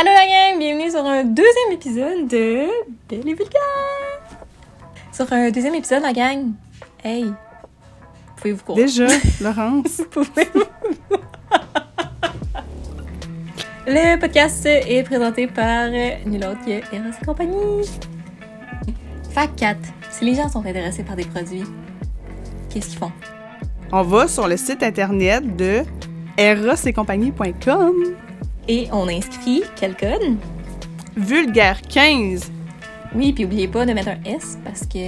Allô la gang, bienvenue sur un deuxième épisode de Belle et Vulgaire. Sur un deuxième épisode, la gang, hey, pouvez-vous croire? Déjà, Laurence? Pouvez-vous? Le podcast est présenté par nul autre que Eros et compagnie. Fact 4. Si les gens sont intéressés par des produits, qu'est-ce qu'ils font? On va sur le site internet de erosetcompagnie.com. Et on inscrit quel code? Vulgaire 15. Oui, puis oubliez pas de mettre un S parce que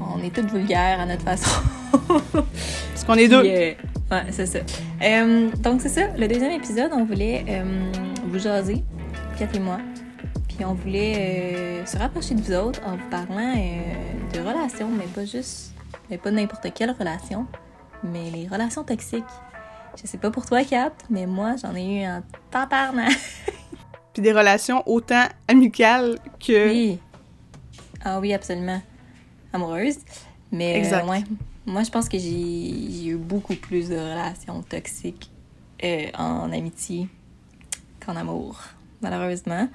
on est toutes vulgaires à notre façon. Parce qu'on est deux. Euh, ouais, c'est ça. Euh, donc, c'est ça. Le deuxième épisode, on voulait euh, vous jaser, Kat et moi. Puis, on voulait euh, se rapprocher de vous autres en vous parlant euh, de relations, mais pas juste, mais pas n'importe quelle relation, mais les relations toxiques. Je sais pas pour toi, Kat, mais moi, j'en ai eu un tabarnak. Puis des relations autant amicales que. Oui. Ah oui, absolument. Amoureuse. Mais euh, Exact. ouais, moi, je pense que j'ai j'ai eu beaucoup plus de relations toxiques euh, en amitié qu'en amour, malheureusement.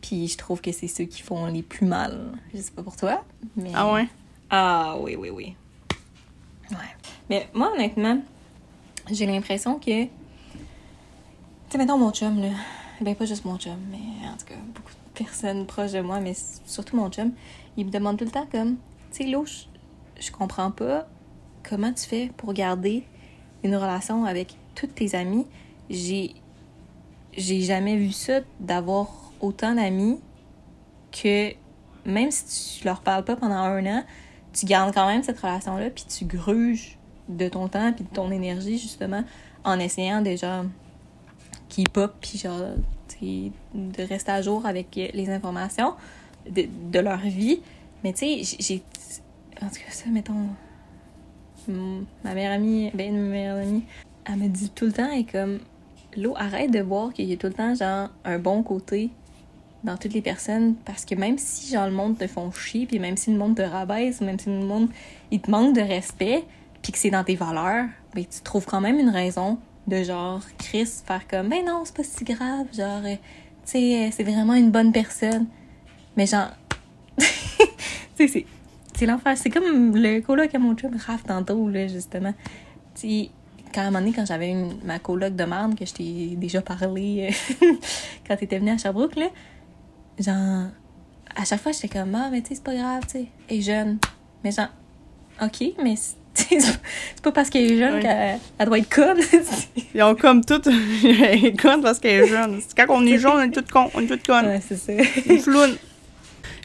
Puis je trouve que c'est ceux qui font les plus mal. Je sais pas pour toi, mais... Ah ouais? Ah oui, oui, oui. Ouais. Mais moi, honnêtement, j'ai l'impression que. Tu sais, mettons mon chum, là. Ben, pas juste mon chum, mais en tout cas, beaucoup de personnes proches de moi, mais surtout mon chum, il me demande tout le temps comme. Tu sais, Lou, je, comprends pas comment tu fais pour garder une relation avec tous tes amis. J'ai. J'ai jamais vu ça d'avoir autant d'amis que même si tu leur parles pas pendant un an, tu gardes quand même cette relation-là, puis tu gruges de ton temps puis de ton énergie, justement, en essayant déjà keep up, puis genre, de rester à jour avec les informations de, de leur vie. Mais tu sais, j'ai-. En tout cas, ça, mettons... Ma meilleure amie, ben, ma meilleure amie, elle me dit tout le temps, et comme... L'eau, arrête de voir qu'il y a tout le temps, genre, un bon côté dans toutes les personnes parce que même si genre le monde te font chier puis même si le monde te rabaisse même si le monde il te manque de respect puis que c'est dans tes valeurs ben tu trouves quand même une raison de genre Chris faire comme ben non c'est pas si grave genre euh, tu sais euh, c'est vraiment une bonne personne. Mais genre tu sais c'est l'enfer. C'est comme le coloc à mon chum Raph tantôt là justement. Tu quand à un moment donné, quand j'avais ma coloc de marde, que je t'ai déjà parlé euh, quand t'étais venue à Sherbrooke, là, genre, à chaque fois, j'étais comme, ah, mais tu sais, c'est pas grave, tu sais, est jeune. Mais genre, ok, mais c'est pas parce qu'elle est jeune Ouais. qu'elle elle doit être conne. Ils ont comme toutes. Elle est conne parce qu'elle est jeune. C'est Quand on est jeune, on est toutes con, on est toutes connes. ouais, c'est ça. Flounes.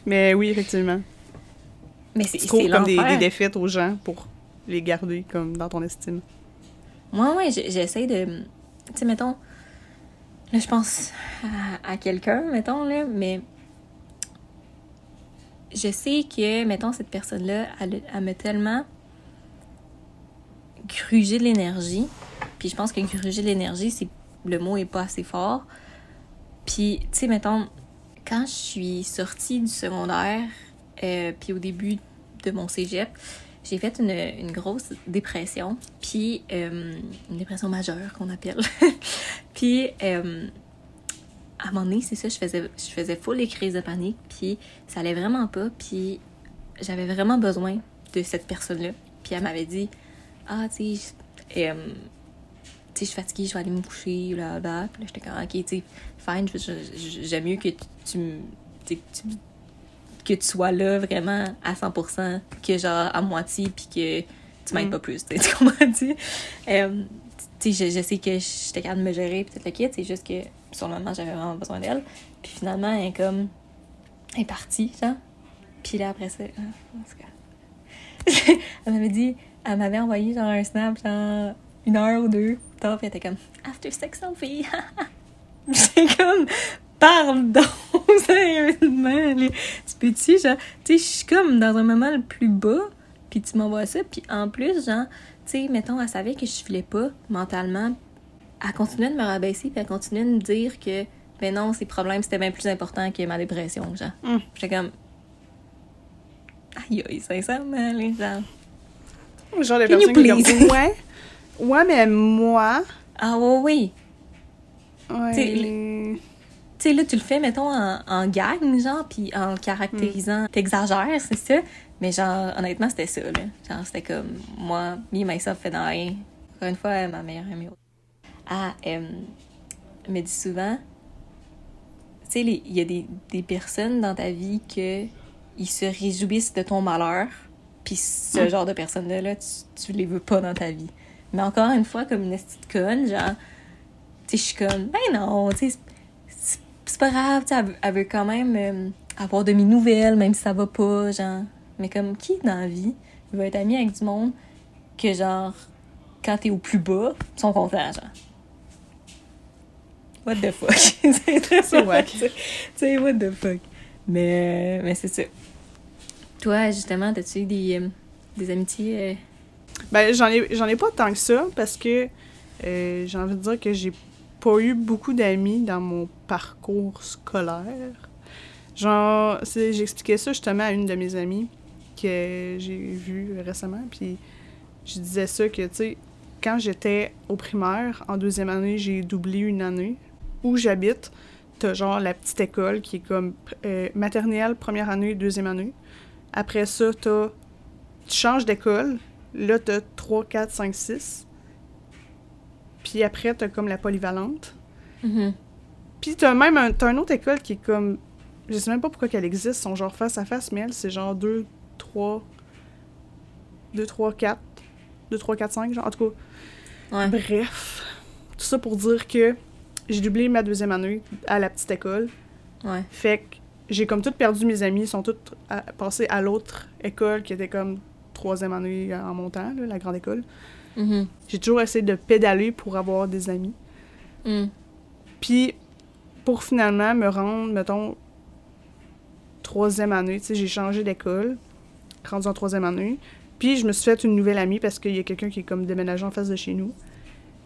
Mais oui, effectivement. Mais c'est Tu trouves comme des, des défaites aux gens pour les garder comme dans ton estime. Moi, ouais, j'essaie de. Tu sais, mettons. Là, je pense à, à quelqu'un, mettons, là, mais. Je sais que, mettons, cette personne-là, elle, elle m'a tellement grugé de l'énergie. Puis je pense que gruger de l'énergie, c'est le mot est pas assez fort. Puis, tu sais, mettons, quand je suis sortie du secondaire, euh, puis au début de mon cégep, j'ai fait une, une grosse dépression, puis euh, une dépression majeure qu'on appelle. puis euh, à un moment donné, c'est ça, je faisais, je faisais full les crises de panique, puis ça allait vraiment pas, puis j'avais vraiment besoin de cette personne-là. Puis elle m'avait dit, ah, tu sais, je- euh, tu sais, je suis fatiguée, je vais aller me coucher, là, là. Puis là, j'étais comme, ok, tu sais, fine, j'aime mieux que tu, me- que tu que tu sois là vraiment à 100% que genre à moitié puis que tu m'aides Mm. pas plus, tu comprends-tu? Euh, tu sais, je, je sais que j'étais capable de me gérer puis tout le kit, c'est juste que sur le moment, j'avais vraiment besoin d'elle. Puis finalement, elle est comme... Elle est partie, genre. Puis là, après ça... en tout cas. elle m'avait dit... Elle m'avait envoyé genre un snap, genre une heure ou deux plus tard, puis elle était comme « After sex selfie! » J'étais comme « Pardon! Sérieusement! là. Tu peux-tu, genre... Tu sais, je suis comme dans un moment le plus bas, puis tu m'envoies ça, puis en plus, genre... Tu sais, mettons, elle savait que je filais pas mentalement. Elle continuait de me rabaisser, puis elle continuait de me dire que, ben non, ses problèmes, c'était bien plus important que ma dépression, genre. Hum. J'étais comme. Aïe, aïe, sincèrement, les gens. Genre de Can you personne qui comme, ouais. Ouais, mais moi. Ah, oui, oui. Ouais. Les- tu sais, là, tu le fais, mettons, en, en gang, genre, puis en le caractérisant. T'exagères, c'est ça? Mais genre, honnêtement, c'était ça, là. Genre, c'était comme, moi, me, myself, fait dans rien. Encore une fois, ma meilleure amie. Ah, elle me dit souvent, tu sais, il y a des, des personnes dans ta vie que ils se réjouissent de ton malheur, puis ce genre de personnes-là, là, tu, tu les veux pas dans ta vie. Mais encore une fois, comme une petite conne, genre, tu sais, je suis comme, ben non, tu sais, c'est- pas grave, tu sais, elle, veut- elle veut quand même euh, avoir de mes nouvelles, même si ça va pas, genre. Mais comme, qui dans la vie veut être ami avec du monde que, genre, quand t'es au plus bas, ils sont contents, genre? What the fuck? c'est très. Tu sais, what the fuck? Mais, mais c'est ça. Toi, justement, t'as-tu eu des, euh, des amitiés? euh, Ben, j'en ai, j'en ai pas tant que ça parce que euh, j'ai envie de dire que j'ai pas eu beaucoup d'amis dans mon parcours scolaire. Genre, j'expliquais ça justement à une de mes amies que j'ai vue récemment, puis je disais ça que, tu sais, quand j'étais au primaire, en deuxième année, j'ai doublé une année. Où j'habite, t'as genre la petite école qui est comme maternelle, première année, deuxième année. Après ça, t'as... Tu changes d'école, Là, t'as 3, 4, 5, 6. Puis après, t'as comme la polyvalente. mhm. Puis t'as même un, t'as une autre école qui est comme... Je sais même pas pourquoi qu'elle existe, sont genre face à face, mais elle, c'est genre 2, 3... 2, 3, 4. 2, 3, 4, 5, genre. En tout cas, Ouais. bref. Tout ça pour dire que j'ai doublé ma deuxième année à la petite école. Ouais. Fait que j'ai comme tout perdu mes amis, ils sont tous à- passés à l'autre école qui était comme troisième année en montant, là, la grande école. Mhm. J'ai toujours essayé de pédaler pour avoir des amis. Mm. Puis, pour finalement me rendre, mettons, troisième année, tu sais, j'ai changé d'école, rendu en troisième année. Puis, je me suis fait une nouvelle amie parce qu'il y a quelqu'un qui est comme déménagé en face de chez nous.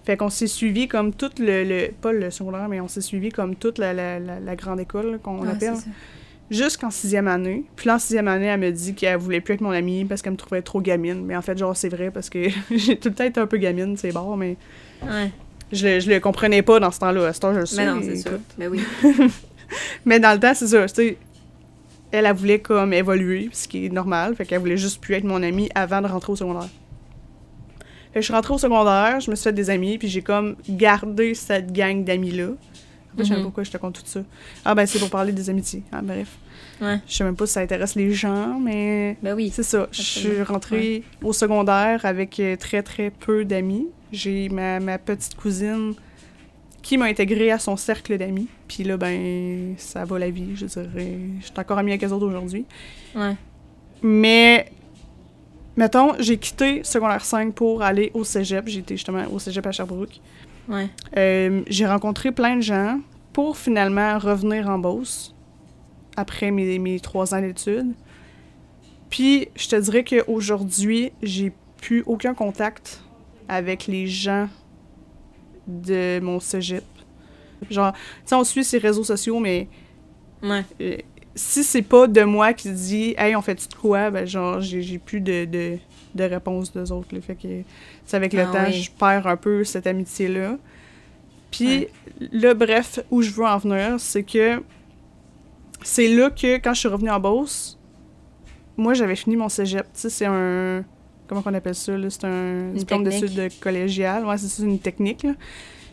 Fait qu'on s'est suivi comme tout le, le- Pas le secondaire, mais on s'est suivi comme toute la, la, la- la grande école qu'on appelle. Jusqu'en sixième année. Puis là, en sixième année, elle me dit qu'elle voulait plus être mon amie parce qu'elle me trouvait trop gamine. Mais en fait, genre, c'est vrai parce que j'ai tout le temps été un peu gamine, c'est bon, mais Ouais. je le, je le comprenais pas dans ce temps-là. À ce temps, je le sais. Mais non, c'est sûr. écoute. Ben oui. Mais dans le temps, c'est ça, tu sais. Elle, elle voulait comme évoluer, ce qui est normal. Fait qu'elle voulait juste plus être mon amie avant de rentrer au secondaire. Je suis rentrée au secondaire, je me suis fait des amis, puis j'ai comme gardé cette gang d'amis-là. En fait, je sais même pas pourquoi je te compte tout ça. Ah ben, c'est pour parler des amitiés. Ah, bref. Ouais. Je sais même pas si ça intéresse les gens, mais Ben oui. c'est ça. Je suis rentrée au secondaire avec euh, très, très peu d'amis. J'ai ma, ma petite cousine qui m'a intégrée à son cercle d'amis. Puis là, ben, ça va la vie, je dirais. Je suis encore amie avec eux autres aujourd'hui. Ouais. Mais, mettons, j'ai quitté secondaire 5 pour aller au cégep. J'étais justement au cégep à Sherbrooke. Ouais. Euh, j'ai rencontré plein de gens pour finalement revenir en Beauce après mes, mes trois ans d'études. Puis, je te dirais qu'aujourd'hui, j'ai plus aucun contact avec les gens de mon cégep. Genre, tu sais, on suit ces réseaux sociaux, mais Ouais. Si c'est pas de moi qui dit « Hey, on fait-tu de quoi? » Ben genre, j'ai plus de, de, de réponse d'eux autres. là. Fait que, c'est avec le Ah temps, oui. je perds un peu cette amitié-là. Puis, là, bref, où je veux en venir, c'est que c'est là que, quand je suis revenue en Beauce, moi, j'avais fini mon cégep. Tu sais, c'est un... Comment qu'on appelle ça, là? C'est un diplôme d'études collégiales. Ouais, c'est une technique, là.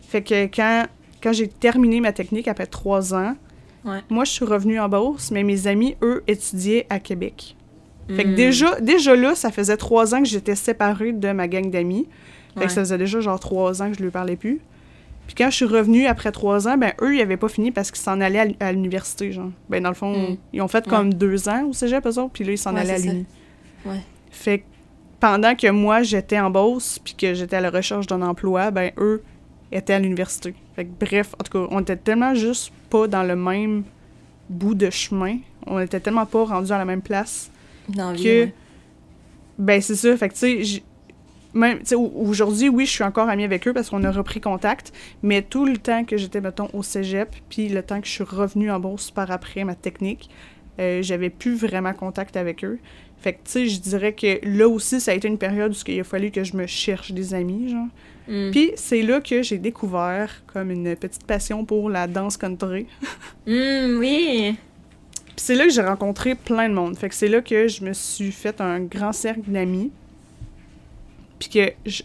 Fait que quand, quand j'ai terminé ma technique après trois ans, Ouais. moi, je suis revenue en Beauce, mais mes amis, eux, étudiaient à Québec. Fait que Mm. déjà, déjà là, ça faisait trois ans que j'étais séparée de ma gang d'amis. Fait Ouais. que ça faisait déjà genre trois ans que je lui parlais plus. Puis quand je suis revenue après trois ans, ben eux, ils avaient pas fini parce qu'ils s'en allaient à l'université, genre. Ben dans le fond, Mm. ils ont fait Ouais. comme deux ans au cégep, eux autres, puis là, ils s'en allaient à l'uni. Fait que pendant que moi, j'étais en Beauce, puis que j'étais à la recherche d'un emploi, ben eux étaient à l'université. Fait que bref, en tout cas, on était tellement juste pas dans le même bout de chemin. On était tellement pas rendus à la même place Dans vie, que ouais. ben c'est ça fait que tu sais même aujourd'hui oui je suis encore amie avec eux parce qu'on a repris contact mais tout le temps que j'étais mettons au cégep puis le temps que je suis revenue en bourse par après ma technique euh, j'avais plus vraiment contact avec eux. Fait que, tu sais, je dirais que là aussi, ça a été une période où il a fallu que je me cherche des amis, genre. Mm. Puis c'est là que j'ai découvert comme une petite passion pour la danse country. Mm, oui. Puis c'est là que j'ai rencontré plein de monde. Fait que c'est là que je me suis fait un grand cercle d'amis. Puis que je...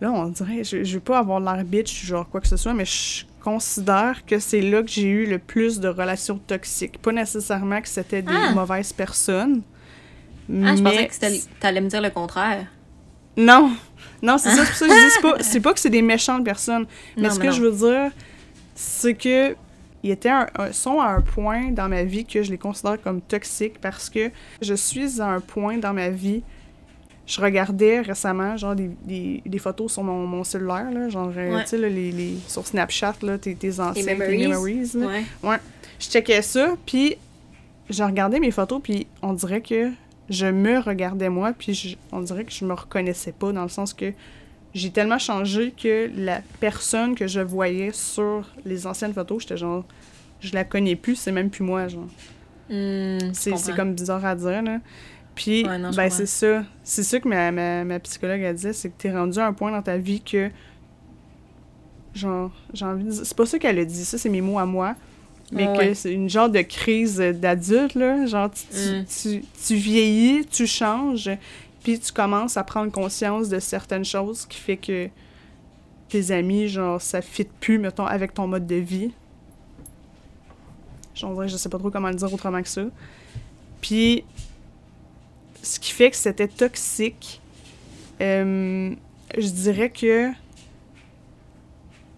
Là, on dirait, je, je veux pas avoir l'air bitch, genre quoi que ce soit, mais je considère que c'est là que j'ai eu le plus de relations toxiques. Pas nécessairement que c'était des Ah. mauvaises personnes. Ah, je mais- pensais que t'allais me dire le contraire. Non, non, c'est ça, c'est pour ça que je dis, c'est pas, c'est pas que c'est des méchantes personnes. Mais Non, ce mais que non. je veux dire, c'est que ils étaient un, un- sont à un point dans ma vie que je les considère comme toxiques parce que je suis à un point dans ma vie. Je regardais récemment genre des, des, des photos sur mon, mon cellulaire, là, genre, euh, Ouais. tu sais, les, les, sur Snapchat, là, tes, tes anciens, tes memories. là. Ouais. Je checkais ça, puis je regardais mes photos, puis on dirait que je me regardais moi, puis je- on dirait que je me reconnaissais pas, dans le sens que j'ai tellement changé que la personne que je voyais sur les anciennes photos, j'étais genre, je la connais plus, c'est même plus moi, genre. Je C'est comme bizarre à dire, là. Puis, Ouais, non, je ben, c'est ça. C'est ça que ma, ma, ma psychologue a dit, c'est que t'es rendu à un point dans ta vie que. Genre, j'ai envie de dire. C'est pas ça qu'elle a dit, ça, c'est mes mots à moi. Mais Ouais, que c'est une genre de crise d'adulte, là. Genre, tu, tu, Mm. tu, tu vieillis, tu changes, puis tu commences à prendre conscience de certaines choses qui fait que tes amis, genre, ça fit plus, mettons, avec ton mode de vie. Dirait que je sais pas trop comment le dire autrement que ça. Puis, ce qui fait que c'était toxique, euh, je dirais que.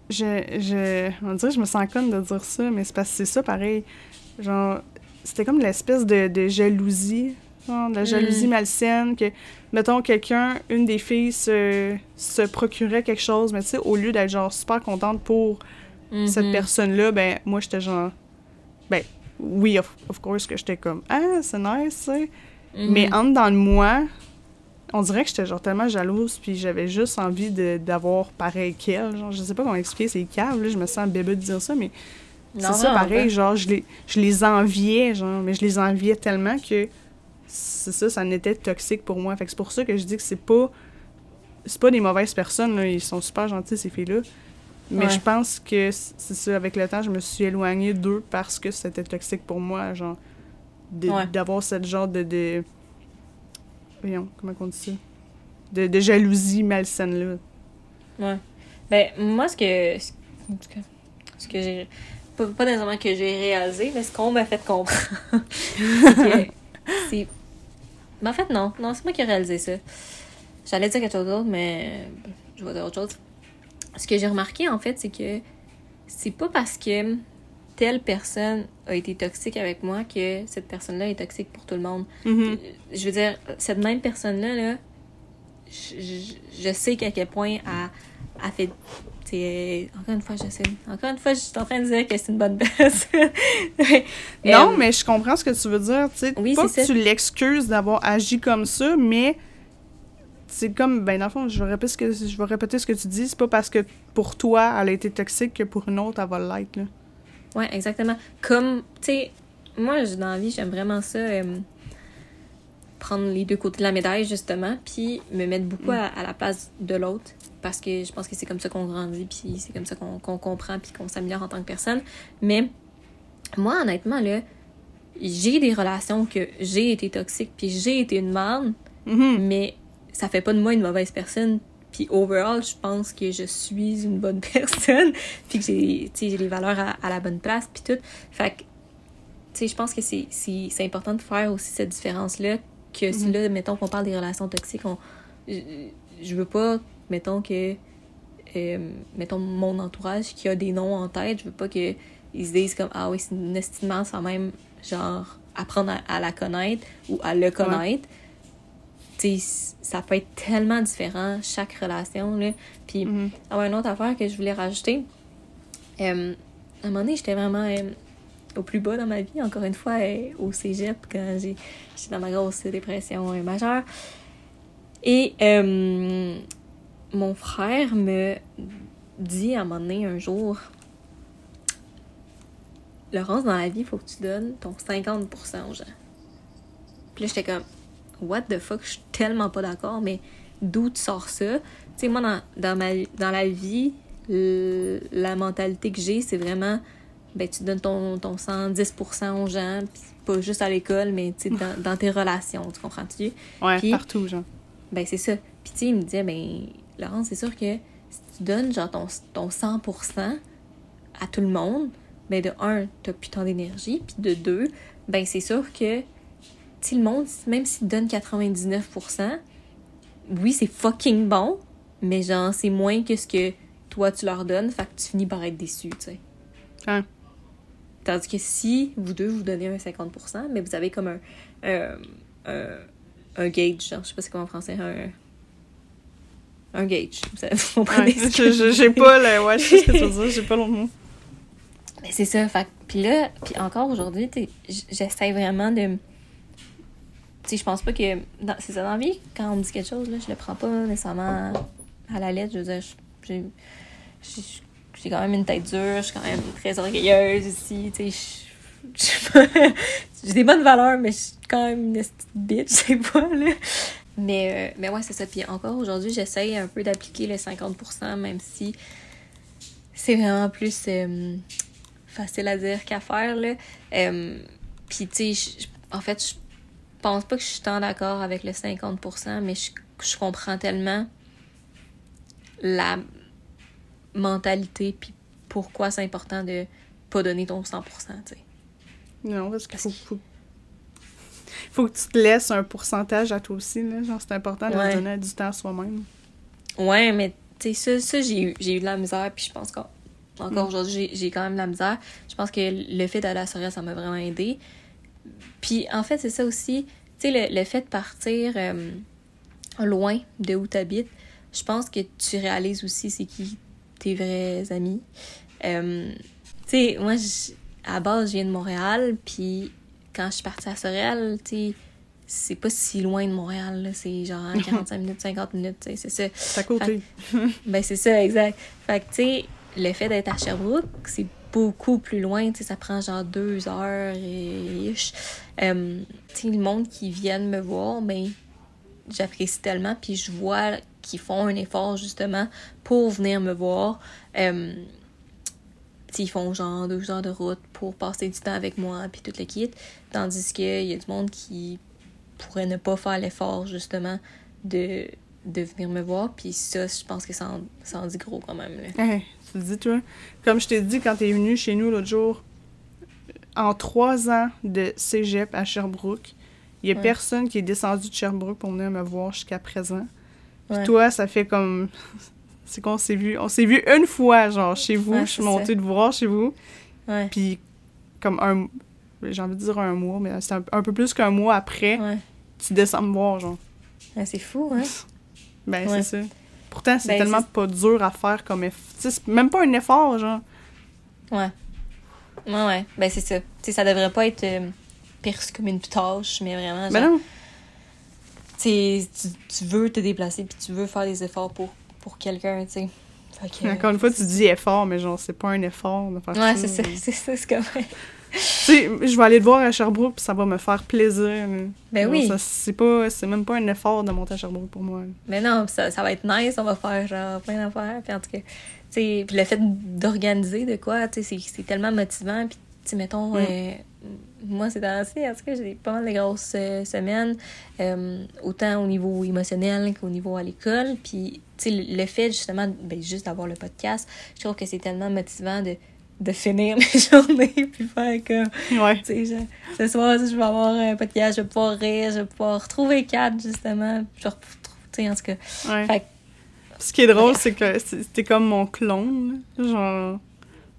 Je, je, on dirait que je me sens conne de dire ça, mais c'est parce que c'est ça pareil. Genre, c'était comme l'espèce de, de jalousie, genre, de la jalousie Mm. malsaine, que, mettons, quelqu'un, une des filles se, se procurait quelque chose, mais tu sais, au lieu d'être genre super contente pour cette Mhm. personne-là, ben, moi, j'étais genre. Ben, oui, of, of course, que j'étais comme, ah, c'est nice. Mhm. Mais en dedans de moi, on dirait que j'étais genre tellement jalouse, puis j'avais juste envie de- d'avoir pareil qu'elle. Genre, je sais pas comment expliquer, c'est cave, là, je me sens bébé de dire ça, mais c'est ça pareil, pas. genre, je les, je les enviais, genre, mais je les enviais tellement que c'est ça, ça en était toxique pour moi. Fait que c'est pour ça que je dis que c'est pas. C'est pas des mauvaises personnes, là, ils sont super gentils, ces filles-là. Mais Ouais. je pense que c'est ça, avec le temps, je me suis éloignée d'eux parce que c'était toxique pour moi, genre, de- Ouais. d'avoir cette genre de, de. Voyons, comment on dit ça? De, de jalousie malsaine-là. Ouais. Ben, moi, ce que. Ce que j'ai. Pas, pas nécessairement que j'ai réalisé, mais ce qu'on m'a fait comprendre. c'est. C'est. Ben, en fait, non. Non, c'est moi qui ai réalisé ça. J'allais dire quelque chose d'autre, mais. Je vais dire autre chose. Ce que j'ai remarqué, en fait, c'est que. C'est pas parce que telle personne a été toxique avec moi que cette personne-là est toxique pour tout le monde. Mhm. Je veux dire, cette même personne-là, là, je, je- je sais qu'à quel point elle, elle fait. encore une fois, je sais. Encore une fois, je suis en train de dire que c'est une bonne personne. Non, Euh, mais je comprends ce que tu veux dire. Tu sais, oui, pas que ça. tu l'excuses d'avoir agi comme ça, mais c'est comme, ben dans le fond, je vais, répéter ce que, je vais répéter ce que tu dis. C'est pas parce que pour toi, elle a été toxique que pour une autre, elle va l'être. Ouais, exactement. Comme, tu sais, moi, dans la vie, j'aime vraiment ça. euh, prendre les deux côtés de la médaille, justement, puis me mettre beaucoup à, à la place de l'autre. Parce que je pense que c'est comme ça qu'on grandit, puis c'est comme ça qu'on comprend, puis qu'on s'améliore en tant que personne. Mais moi, honnêtement, là, j'ai des relations que j'ai été toxique, puis j'ai été une merde, Mhm. mais ça fait pas de moi une mauvaise personne. Puis overall, je pense que je suis une bonne personne, puis que j'ai, les valeurs à, à la bonne place, puis tout. Fait que, tu sais, je pense que c'est, c'est, c'est important de faire aussi cette différence-là, que si Mhm. là, mettons qu'on parle des relations toxiques, on, je, je veux pas, mettons que, euh, mettons mon entourage qui a des noms en tête, je veux pas que ils se disent comme, ah oui, c'est une estimement sans même, genre, apprendre à, à la connaître ou à le connaître ça peut être tellement différent, chaque relation, là. Puis, ah ouais, une autre affaire que je voulais rajouter, euh, à un moment donné, j'étais vraiment euh, au plus bas dans ma vie, encore une fois, euh, au cégep, quand j'étais dans ma grosse dépression euh, majeure. Et mon frère me dit à un moment donné, un jour, Laurence, dans la vie, il faut que tu donnes ton 50% aux gens. Puis là, j'étais comme, what the fuck, je suis tellement pas d'accord, mais d'où tu sors ça? Tu sais, moi, dans, dans, ma, dans la vie, le- la mentalité que j'ai, c'est vraiment, ben, tu donnes ton, ton 110% aux gens, puis pas juste à l'école, mais tu sais, dans, dans tes relations, tu comprends-tu? Ouais, partout, genre. Ben, c'est ça. Puis, tu sais, il me disait, ben, Laurence, c'est sûr que si tu donnes, genre, ton, ton 100% à tout le monde, ben, de un, t'as plus tant d'énergie, puis de deux, ben, c'est sûr que, sais, le monde, même s'il donne 99%, oui, c'est fucking bon, mais genre, c'est moins que ce que toi, tu leur donnes, fait que tu finis par être déçu, tu sais. Tandis que si vous deux vous donnez un 50%, mais vous avez comme un, un, gauge, genre, je sais pas c'est quoi en français, un, un gauge. Vous comprenez Ouais, ce j'ai pas le. Ouais, je sais ce que tu veux dire, j'ai pas l'autre mot. Mais c'est ça, fait que- puis là, puis encore aujourd'hui, j'essaie vraiment de... Je pense pas que... C'est ça, dans la vie, quand on me dit quelque chose, là, je le prends pas nécessairement à la lettre. Je veux dire, j'ai quand même une tête dure, je suis quand même très orgueilleuse aussi, tu sais, j'ai des bonnes valeurs, mais je suis quand même une petite bitch, je sais pas, là. Mais, euh, mais ouais, c'est ça. Puis encore aujourd'hui, j'essaye un peu d'appliquer le 50%, même si c'est vraiment plus euh, facile à dire qu'à faire, là. Euh, Puis, tu sais, en fait, je pense pas que je suis tant d'accord avec le 50%, mais je, je comprends tellement la mentalité, puis pourquoi c'est important de pas donner ton 100%, tu sais. Non, parce qu'il faut, faut, faut que tu te laisses un pourcentage à toi aussi, là. Genre, c'est important de Ouais. donner du temps à soi-même. Ouais, mais tu sais, ça, ça j'ai eu, j'ai eu de la misère, puis je pense qu'encore encore Mm. aujourd'hui, j'ai- quand même de la misère. Je pense que le fait d'aller à Sorel, ça m'a vraiment aidé. Puis en fait, c'est ça aussi, tu sais, le, le fait de partir euh, loin de où tu habites, je pense que tu réalises aussi c'est qui tes vrais amis. Euh, tu sais, moi, à base, je viens de Montréal, puis quand je suis partie à Sorel, tu sais, c'est pas si loin de Montréal, c'est genre 45 minutes, 50 minutes, tu sais, c'est ça. C'est à côté. Ben, c'est ça, exact. Fait que, tu sais, le fait d'être à Sherbrooke, c'est beaucoup plus loin, ça prend genre deux heures et. Euh, le monde qui viennent me voir, ben, j'apprécie tellement, puis je vois qu'ils font un effort, justement, pour venir me voir. Euh, ils font genre deux heures de route pour passer du temps avec moi, puis tout le kit. Tandis qu'il y a du monde qui pourrait ne pas faire l'effort, justement, de, de venir me voir. Puis ça, je pense que ça en, ça en dit gros quand même. Là. Hey, tu te dis, toi, comme je t'ai dit quand t'es venu chez nous l'autre jour, en trois ans de cégep à Sherbrooke, il y a Ouais. personne qui est descendu de Sherbrooke pour venir me voir jusqu'à présent. Puis Ouais. toi, ça fait comme. C'est qu'on s'est vu. On s'est vu une fois, genre, chez vous. Ouais, je suis montée de voir chez vous. Puis, comme un. J'ai envie de dire un mois, mais c'est un, un peu plus qu'un mois après, tu descends me voir, genre. C'est fou, hein? Ben, Ouais. c'est ça. Pourtant, c'est Ben, tellement pas dur à faire comme effort. C'est même pas un effort, genre. Ouais. Ouais, ouais. Ben, c'est ça. Tu sais, ça devrait pas être euh, perçu comme une tâche, mais vraiment, Ben non. tu, tu, veux te déplacer puis tu veux faire des efforts pour, pour quelqu'un, tu sais. Que, Encore une fois, tu dis effort, mais genre, c'est pas un effort de faire Ouais, ça. c'est ça, c'est ça, c'est comme... Je vais aller te voir à Sherbrooke, puis ça va me faire plaisir. Ben oui. C'est pas, c'est même pas un effort de monter à Sherbrooke pour moi. Mais non, ça, ça va être nice, on va faire genre plein d'affaires. Puis en tout cas, puis le fait d'organiser de quoi, tu sais, c'est- c'est tellement motivant. Puis, tu mettons, Mm. euh, moi, c'est dans en tout cas, j'ai pas mal de grosses euh, semaines, euh, autant au niveau émotionnel qu'au niveau à l'école. Puis, tu sais, le, le fait justement, ben, juste d'avoir le podcast, je trouve que c'est tellement motivant de, de finir mes journées puis faire comme. Ouais. Tu sais, ce soir, je vais avoir un podcast, je vais pouvoir rire, je vais pouvoir retrouver Kat, justement. Je vais retrouver, tu sais, en tout cas. ouais. Fait que, Ce qui est drôle, c'est que t'es comme mon clone. Genre.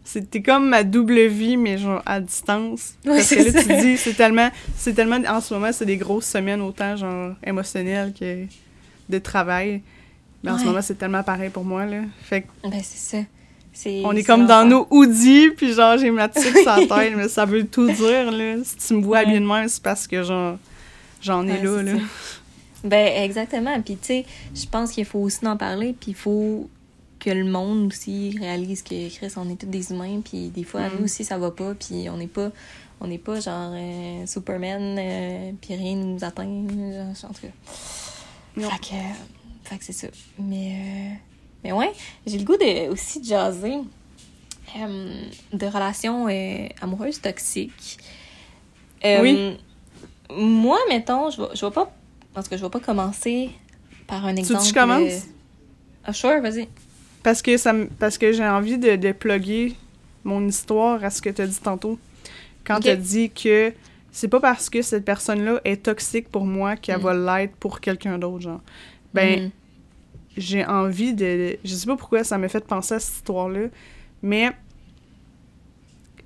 c'est- T'es comme ma double vie, mais genre à distance. Ouais, Parce que là, tu dis, c'est tellement. C'est tellement. En ce moment, c'est des grosses semaines, autant genre émotionnelles que de travail. Mais en ce moment, c'est tellement pareil pour moi, là. Fait que Ben, c'est ça. On est comme dans nos hoodies, puis genre, j'ai ma tuque sur la tête, mais ça veut tout dire, là. Si tu me vois Ouais. habillée de même, c'est parce que, genre, j'en ai Ouais, là, là. ça. Ben, exactement. Puis, tu sais, je pense qu'il faut aussi en parler, puis il faut que le monde aussi réalise que Chris, on est tous des humains, puis des fois, Mm. nous aussi, ça va pas, puis on n'est pas, on n'est pas genre euh, Superman, euh, puis rien nous atteint, genre, en tout cas. Fait que, fait que c'est ça. Mais, euh, mais ouais, j'ai le goût de, aussi de jaser euh, de relations euh, amoureuses toxiques. Euh, Oui. Moi, mettons, je je vais pas, parce que je vais pas commencer par un exemple. commence? euh, Ah, sure, vas-y. Parce que ça parce que j'ai envie de, de plugger mon histoire à ce que tu as dit tantôt. Quand tu as dit que c'est pas parce que cette personne-là est toxique pour moi qu'elle Mm. va l'être pour quelqu'un d'autre, genre. Ben, Mhm. J'ai envie de. Je sais pas pourquoi ça m'a fait penser à cette histoire-là, mais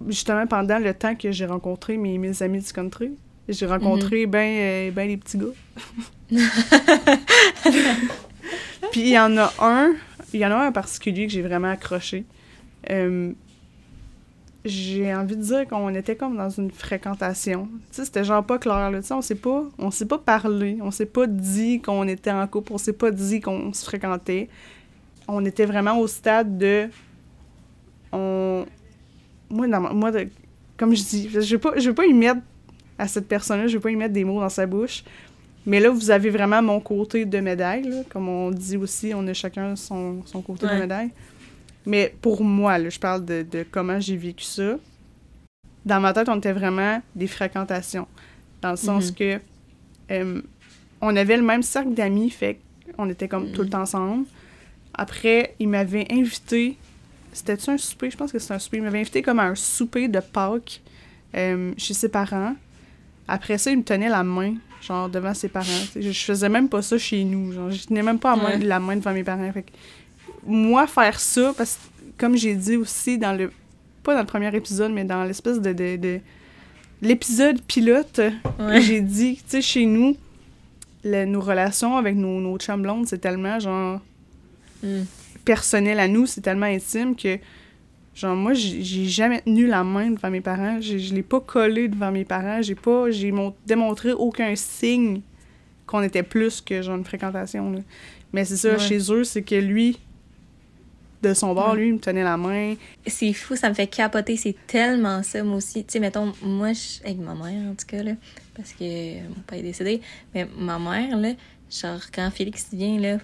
justement pendant le temps que j'ai rencontré mes, mes amis du country, j'ai rencontré ben, euh, ben les petits gars. Puis il y en a un, il y en a un en particulier que j'ai vraiment accroché. Euh, j'ai envie de dire qu'on était comme dans une fréquentation. Tu sais, c'était genre pas clair, là. Tu sais, on s'est pas, on s'est pas parlé, on s'est pas dit qu'on était en couple, on s'est pas dit qu'on se fréquentait. On était vraiment au stade de... On... Moi, dans ma- moi de- comme je dis, je vais pas, je vais pas y mettre à cette personne-là, je vais pas y mettre des mots dans sa bouche. Mais là, vous avez vraiment mon côté de médaille, là. Comme on dit aussi, on a chacun son, son côté de médaille. Mais pour moi, là, je parle de, de comment j'ai vécu ça. Dans ma tête, on était vraiment des fréquentations. Dans le sens Mhm. que euh, on avait le même cercle d'amis, fait qu'on était comme tout le Mhm. temps ensemble. Après, il m'avait invité. C'était-tu un souper? Je pense que c'était un souper. Il m'avait invité comme à un souper de Pâques euh, chez ses parents. Après ça, il me tenait la main, genre devant ses parents. Je, faisais même pas ça chez nous. Genre, je tenais même pas la main, Ouais. la main devant mes parents. Fait moi, faire ça, parce que comme j'ai dit aussi dans le. Pas dans le premier épisode, mais dans l'espèce de. de, de- L'épisode pilote, Ouais. j'ai dit, tu sais, chez nous, le- nos relations avec nos, nos chums blondes, c'est tellement genre Mhm. personnel à nous, c'est tellement intime que, genre, moi, j'ai jamais tenu la main devant mes parents, j'ai- je l'ai pas collé devant mes parents, j'ai pas, j'ai mon- démontré aucun signe qu'on était plus que, genre, une fréquentation, là. Mais c'est ça, Ouais. chez eux, c'est que lui, de son bord, Ouais. lui, il me tenait la main. C'est fou, ça me fait capoter. C'est tellement ça, moi aussi. Tu sais, mettons, moi, je- avec ma mère, en tout cas, là, parce que mon père est décédé, mais ma mère, là, genre, quand Félix vient, là,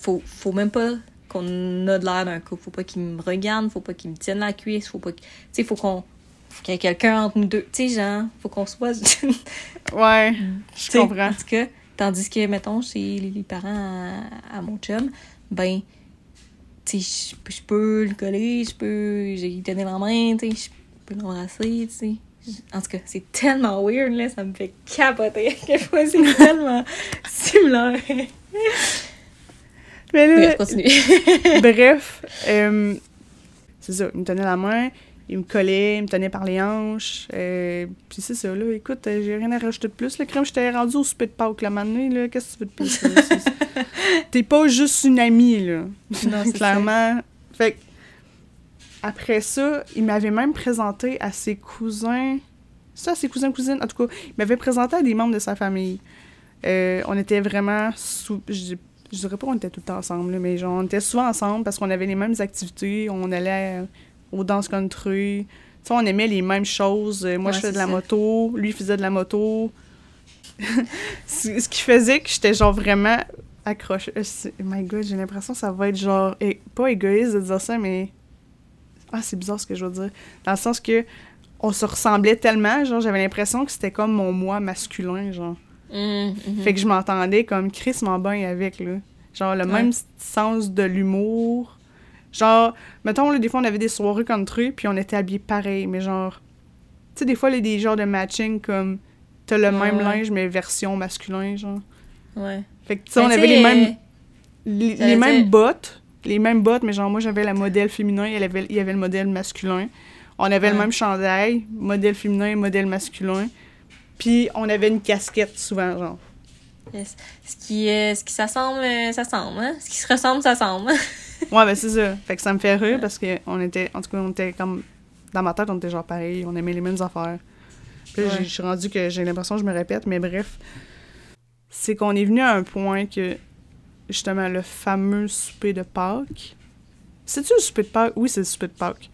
faut, faut même pas qu'on a de l'air d'un couple. Faut pas qu'il me regarde, faut pas qu'il me tienne la cuisse, faut pas. Tu sais, faut qu'on... Faut qu'il y ait quelqu'un entre nous deux. Tu sais, genre, faut qu'on soit... Ouais, je comprends. En tout cas, tandis que, mettons, chez les, les parents à, à mon chum, ben, tu sais, je peux- je peux le coller, je peux lui donner la main, tu sais, je peux l'embrasser, tu sais. En tout cas, c'est tellement weird, là, ça me fait capoter à quel point c'est tellement similaire. Mais là, Bref, continue. Bref, euh, c'est ça. Il me tenait la main, il me collait, il me tenait par les hanches. euh, puis c'est ça, là. Écoute, euh, j'ai rien à rajouter de plus. Le crème, j'étais rendu au souper de Pâques, la matinée, là. Qu'est-ce que tu veux de plus? T'es pas juste une amie, là. Non, Clairement. Fait que, après ça, il m'avait même présenté à ses cousins. Ça, ses cousins, cousines. En tout cas, il m'avait présenté à des membres de sa famille. Euh, on était vraiment sous. Je, je dirais pas qu'on était tout le temps ensemble, là, mais genre, on était souvent ensemble parce qu'on avait les mêmes activités. On allait aux danses country. Tu sais, on aimait les mêmes choses. Euh, Moi, Ouais, je faisais de la ça. moto. Lui, faisait de la moto. ce qui faisait que j'étais genre vraiment accrochée. Euh, c'est- My God, j'ai l'impression que ça va être genre. Pas égoïste de dire ça, mais. Ah, c'est bizarre ce que je veux dire. Dans le sens que on se ressemblait tellement, genre, j'avais l'impression que c'était comme mon moi masculin, genre. Hum, hum. Fait que je m'entendais comme Chris m'en bain avec, là. Genre, le Ouais. même sens de l'humour. Genre, mettons, là, des fois, on avait des soirées country, puis on était habillés pareil, mais genre... Tu sais, des fois, il y a des genres de matching comme... T'as le Ouais, même ouais. linge, mais version masculin, genre. Ouais. Fait que, tu sais, on avait les mêmes... Les, j'allais les mêmes dire- bottes. Les mêmes bottes, mais genre, moi, j'avais la modèle féminin, il y avait, il y avait le modèle masculin. On avait le même chandail, modèle féminin, modèle masculin. Puis, on avait une casquette, souvent, genre. Yes. Ce qui, euh, ce qui s'assemble, euh, ça semble, hein? Ce qui se ressemble, ça semble. Ouais, ben c'est ça. Fait que ça me fait rire parce que on était, en tout cas, on était comme, dans ma tête, on était genre pareil, on aimait les mêmes affaires. Puis Ouais. j'ai- je suis rendu que j'ai l'impression que je me répète, mais bref. C'est qu'on est venu à un point que, justement, le fameux souper de Pâques, C'est-tu le souper de Pâques? Oui, c'est le souper de Pâques.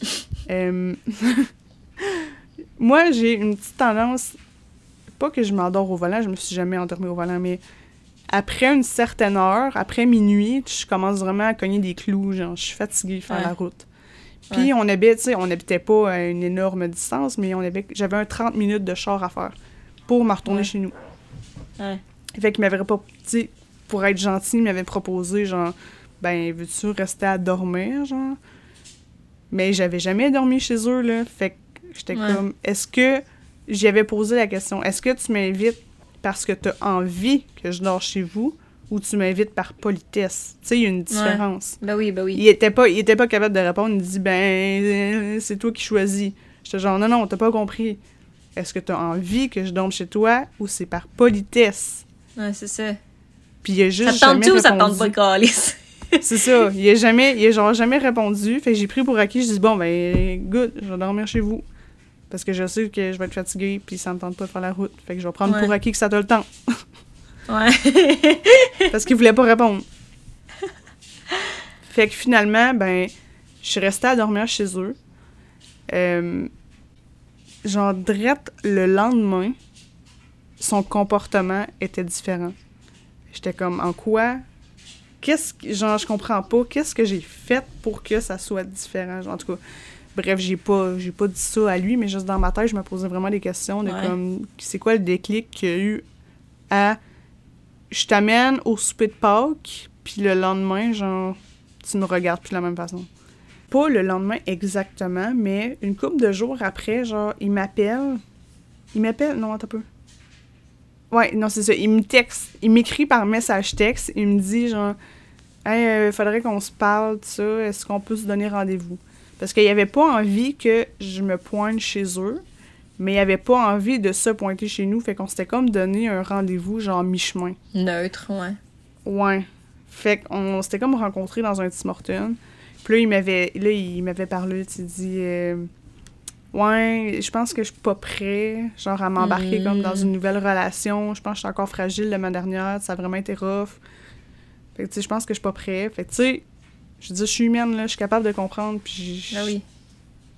Euh, Moi, j'ai une petite tendance. Pas que je m'endors au volant, je me suis jamais endormie au volant, mais après une certaine heure, après minuit, je commence vraiment à cogner des clous. Genre, je suis fatiguée de faire Ouais. la route. Puis on habite, tu sais, on habitait pas à une énorme distance, mais on avait, j'avais un 30 minutes de char à faire pour me retourner Ouais. chez nous. Fait qu'il m'avait pas, tu pour être gentil, il m'avait proposé, genre, ben, veux-tu rester à dormir, genre? Mais j'avais jamais dormi chez eux, là. Fait que j'étais comme, est-ce que, j'y avais posé la question, est-ce que tu m'invites parce que t'as envie que je dors chez vous ou tu m'invites par politesse? Tu sais, il y a une différence. Ben oui, ben oui. Il était pas, il était pas capable de répondre. Il dit, ben, c'est toi qui choisis. J'étais genre, non, non, t'as pas compris. Est-ce que t'as envie que je dorme chez toi ou c'est par politesse? Ouais, c'est ça. Puis il a Ça juste te tente tout ou ça te tente pas de calice? C'est ça. Il a jamais, il a genre jamais répondu. Fait que j'ai pris pour acquis. Je dis bon ben, good, je vais dormir chez vous. Parce que je sais que je vais être fatiguée puis ça me tente pas de faire la route. Fait que je vais prendre Ouais. pour acquis que ça te le temps. Ouais. Parce qu'il voulait pas répondre. Fait que finalement, ben, je suis restée à dormir chez eux. Euh, genre, drette le lendemain, son comportement était différent. J'étais comme, en quoi? Qu'est-ce que. Genre, je comprends pas. Qu'est-ce que j'ai fait pour que ça soit différent? Genre, en tout cas, bref, j'ai pas, j'ai pas dit ça à lui, mais juste dans ma tête, je me posais vraiment des questions de Ouais. comme, c'est quoi le déclic qu'il y a eu à je t'amène au souper de Pâques, puis le lendemain, genre, tu me regardes plus de la même façon. Pas le lendemain exactement, mais une couple de jours après, genre, il m'appelle. Il m'appelle, non, attends un peu. Ouais, non, c'est ça. Il me texte, il m'écrit par message texte, il me dit, genre, hey, euh, faudrait qu'on se parle de ça, est-ce qu'on peut se donner rendez-vous? Parce qu'il avait pas envie que je me pointe chez eux, mais il avait pas envie de se pointer chez nous, fait qu'on s'était comme donné un rendez-vous, genre, mi-chemin. Neutre, ouais. Ouais. Fait qu'on s'était comme rencontrés dans un Tim Hortons. Puis là, il m'avait, là, il m'avait parlé, tu dit... euh, ouais, je pense que je suis pas prêt, genre, à m'embarquer Mm. comme dans une nouvelle relation. Je pense que je suis encore fragile de ma dernière. Ça a vraiment été rough. Fait que, tu sais, je pense que je suis pas prêt. Fait que, tu sais, je dis, je suis humaine, là, je suis capable de comprendre. Puis Ah oui.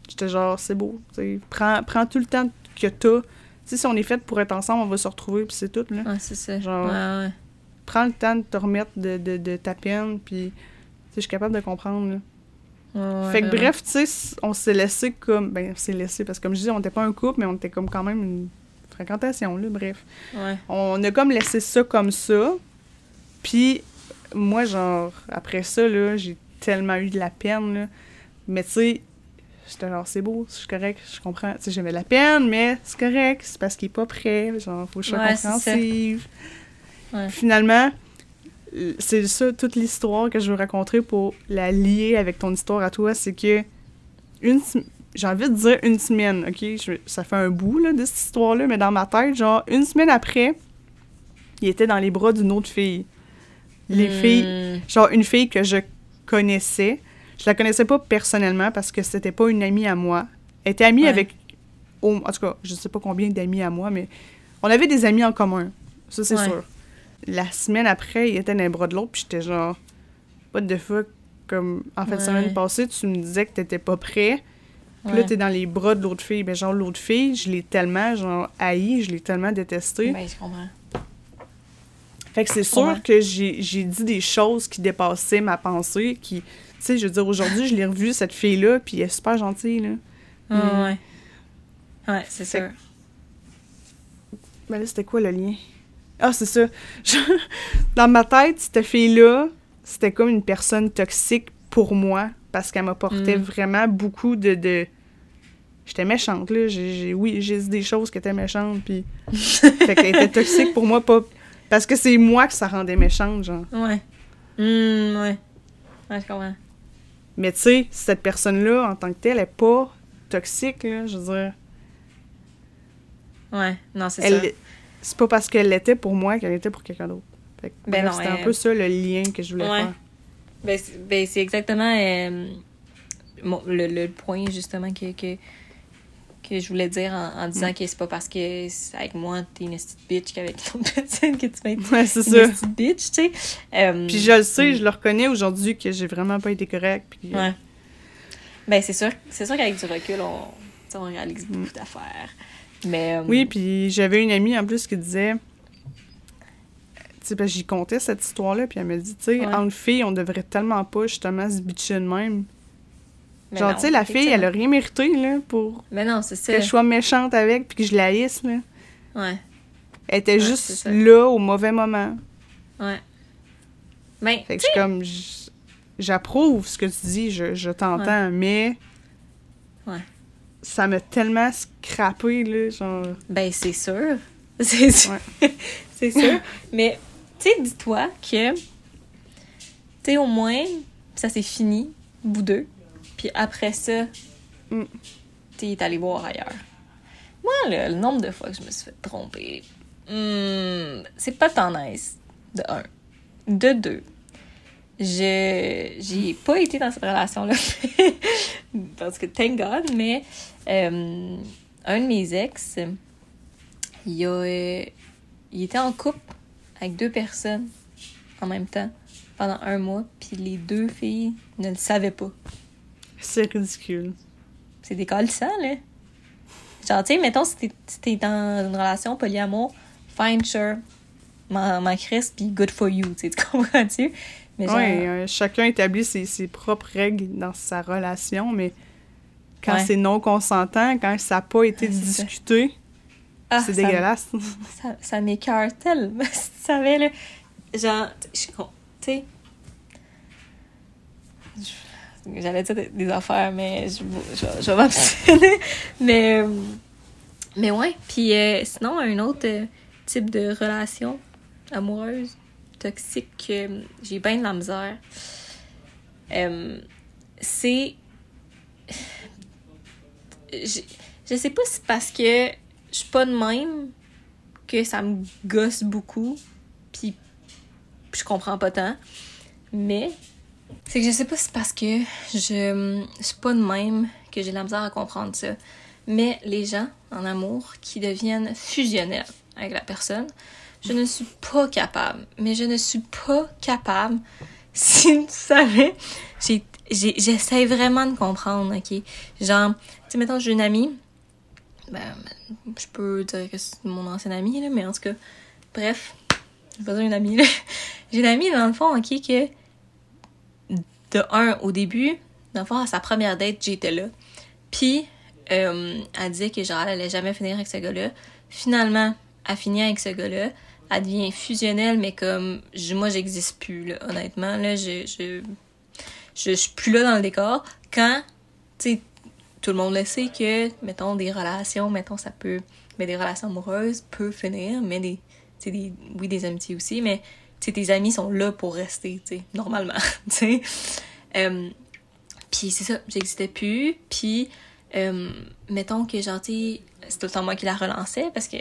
j'étais genre, c'est beau. Prends, prends tout le temps que t'as. Tu sais, si on est fait pour être ensemble, on va se retrouver, puis c'est tout, là Ouais, c'est ça. Genre- Ouais, ouais. prends le temps de te remettre de, de, de ta peine, puis je suis capable de comprendre. Là. Ouais, fait que bref, tu sais, on s'est laissé comme. Ben, on s'est laissé, parce que comme je dis, on n'était pas un couple, mais on était comme quand même une fréquentation, là, bref. Ouais. On a comme laissé ça comme ça, puis moi, genre, après ça, là, j'ai tellement eu de la peine, là. Mais tu sais, j'étais genre, c'est beau, c'est correct, je comprends. Tu sais, j'avais de la peine, mais c'est correct, c'est parce qu'il est pas prêt, genre, faut que je sois Ouais, compréhensive. Ouais. Finalement, c'est ça, toute l'histoire que je veux raconter pour la lier avec ton histoire à toi, c'est que une j'ai envie de dire une semaine, ok? Je- ça fait un bout là, de cette histoire-là, mais dans ma tête, genre, une semaine après, il était dans les bras d'une autre fille. Les Hmm. filles, genre une fille que je connaissais. Je la connaissais pas personnellement parce que c'était pas une amie à moi. Elle était amie Ouais. avec, au- en tout cas, je sais pas combien d'amis à moi, mais on avait des amis en commun. Ça, c'est Ouais. sûr. La semaine après, il était dans les bras de l'autre, puis j'étais genre, what the fuck? Comme, en fait, Ouais. semaine passée, tu me disais que t'étais pas prêt. Puis là, t'es dans les bras de l'autre fille. Ben, genre, l'autre fille, je l'ai tellement, genre, haï, je l'ai tellement détestée. Ben, je comprends. Fait que c'est sûr Ouais. que j'ai dit des choses qui dépassaient ma pensée, qui... Tu sais, je veux dire, aujourd'hui, je l'ai revue, cette fille-là, puis elle est super gentille, là. Ouais, Mm. ouais. Ouais, c'est sûr. Mais là, c'était quoi le lien? Ah, c'est ça. Je- Dans ma tête, cette fille-là, c'était comme une personne toxique pour moi, parce qu'elle m'apportait Mm. vraiment beaucoup de... de... J'étais méchante, là. J'ai, j'ai- oui, j'ai dit des choses qui étaient méchantes, puis... fait qu'elle était toxique pour moi, pas... Parce que c'est moi que ça rendait méchante, genre. Ouais. Hum, ouais. Ouais, je comprends. Mais tu sais, cette personne-là, en tant que telle, elle est pas toxique, là, je veux dire. Ouais, non, c'est ça. c'est pas parce qu'elle l'était pour moi qu'elle était pour quelqu'un d'autre. Que, Ben c'était un peu ça le lien que je voulais Ouais. faire. Ben, c'est ben, c'est exactement euh, le, le point, justement, que, que, que je voulais dire en, en disant que c'est pas parce que c'est avec moi t'es une petite bitch qu'avec une autre personne que tu vas être Ouais, c'est une petite bitch, tu sais. Euh, Puis je le sais, je le reconnais aujourd'hui que j'ai vraiment pas été correct. Puis, euh, Ouais. Ben, c'est sûr, c'est sûr qu'avec du recul, on, on réalise beaucoup d'affaires. Mais. euh, Oui, puis j'avais une amie en plus qui disait. Tu sais, j'y contais cette histoire-là, puis elle me dit, tu sais, Ouais. entre filles, on devrait tellement pas justement se bitcher de même. Mais Genre, tu sais, la fille, elle a rien mérité, là, pour Mais non, c'est ça. que je sois méchante avec, puis que je la haïsse, là. Ouais, Elle était Ouais, juste là au mauvais moment. ouais. Ben, Fait que comme. J'approuve ce que tu dis, je, je t'entends, mais. Ouais. Ça m'a tellement scrappé, là, genre. ben c'est sûr. C'est sûr. c'est sûr. Mais, tu sais, dis-toi que, tu sais, au moins, ça s'est fini, bout d'eux. Puis après ça, Mm. t'es allé voir ailleurs. Moi, le, le nombre de fois que je me suis fait tromper, hmm, c'est pas tant nice, de un. De deux, je j'ai pas été dans cette relation-là. Parce que, thank God, mais euh, un de mes ex, il, a, il était en couple avec deux personnes en même temps pendant un mois, puis les deux filles ne le savaient pas. C'est ridicule. C'est décalissant, là. Genre, tu sais, mettons, si t'es si dans une relation polyamour, fine, sure, m'en crisse, puis good for you, tu comprends-tu? Mais genre, Ouais, euh, chacun établit ses, ses propres règles dans sa relation, mais quand Ouais. c'est non consentant, quand ça n'a pas été Ouais, discuté, ah, c'est dégueulasse. Ça, ça m'écœure tellement, si tu savais, là. Genre, je suis con- tu sais. J'allais dire des, affaires, mais je, je, je vais m'abstenir. Mais, euh, mais ouais. Puis euh, sinon, un autre euh, type de relation amoureuse, toxique, que j'ai bien de la misère, c'est. Je, je sais pas si c'est parce que je suis pas de même que ça me gosse beaucoup, puis je comprends pas tant. Mais c'est que je sais pas si c'est parce que je, je suis pas de même que j'ai la misère à comprendre ça. Mais les gens en amour qui deviennent fusionnels avec la personne, je ne suis pas capable. Mais je ne suis pas capable. Si tu savais, j'essaie vraiment de comprendre, ok? Genre, tu sais, mettons, j'ai une amie, ben, je peux dire que c'est mon ancienne amie, là, mais en tout cas, bref, j'ai pas dire une amie, là. J'ai une amie, dans le fond, ok, que de un, au début, dans à sa première date, j'étais là. Puis, euh, elle disait que genre, elle allait jamais finir avec ce gars-là. Finalement, elle finit avec ce gars-là. Elle devient fusionnelle, mais comme, je- moi, j'existe plus, là, honnêtement. Là, je, je, je, je suis plus là dans le décor. Quand, tu tout le monde le sait que, mettons, des relations, mettons, ça peut, mais des relations amoureuses peuvent finir, mais des, tu sais, des, oui, des amitiés aussi, mais, tu sais, tes amis sont là pour rester, tu sais, normalement. Euh, puis c'est ça, j'existais plus, puis, euh, mettons que, genre, c'est tout le temps moi qui la relançais, parce que,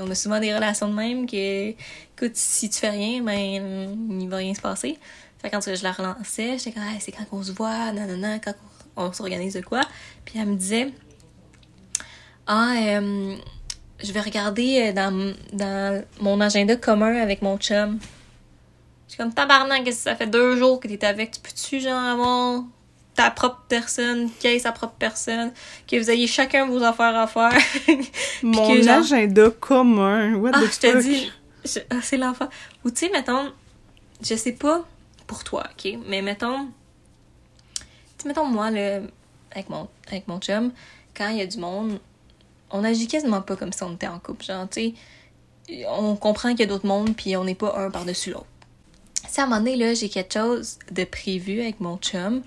on a souvent des relations de même que, écoute, si tu fais rien, ben, il va rien se passer. Fait quand je la relançais, j'étais comme, Hey, c'est quand qu'on se voit, nanana, quand on s'organise de quoi. Puis elle me disait, ah, euh, je vais regarder euh, dans, dans mon agenda commun avec mon chum. Je suis comme, tabarnak, ça fait deux jours que t'es avec, tu peux-tu, genre, avoir ta propre personne, qui ait sa propre personne, que vous ayez chacun vos affaires à faire? Mon que genre- agenda commun, what Ah, the je te fuck? dis, je- ah, c'est l'enfant. Ou tu sais, mettons, je sais pas pour toi, ok, mais mettons, tu mettons moi, là, avec mon, avec mon chum, quand il y a du monde, on agit quasiment pas comme si on était en couple. Genre, tu on comprend qu'il y a d'autres mondes, puis on n'est pas un par-dessus l'autre. Si à un moment donné, là, j'ai quelque chose de prévu avec mon chum,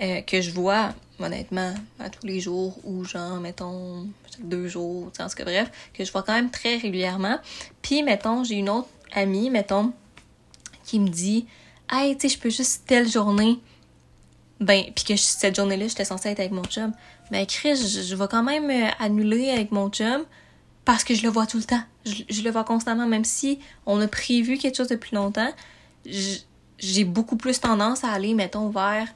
euh, que je vois, honnêtement, à tous les jours, ou genre, mettons, chaque deux jours, en tout cas, bref, que je vois quand même très régulièrement. Puis, mettons, j'ai une autre amie, mettons, qui me dit Hey, tu sais, je peux juste telle journée. Ben, puis que cette journée-là, j'étais censée être avec mon chum. Mais Chris, je, je vais quand même euh, annuler avec mon chum parce que je le vois tout le temps. Je, je le vois constamment, même si on a prévu quelque chose depuis longtemps. J'ai beaucoup plus tendance à aller, mettons, vers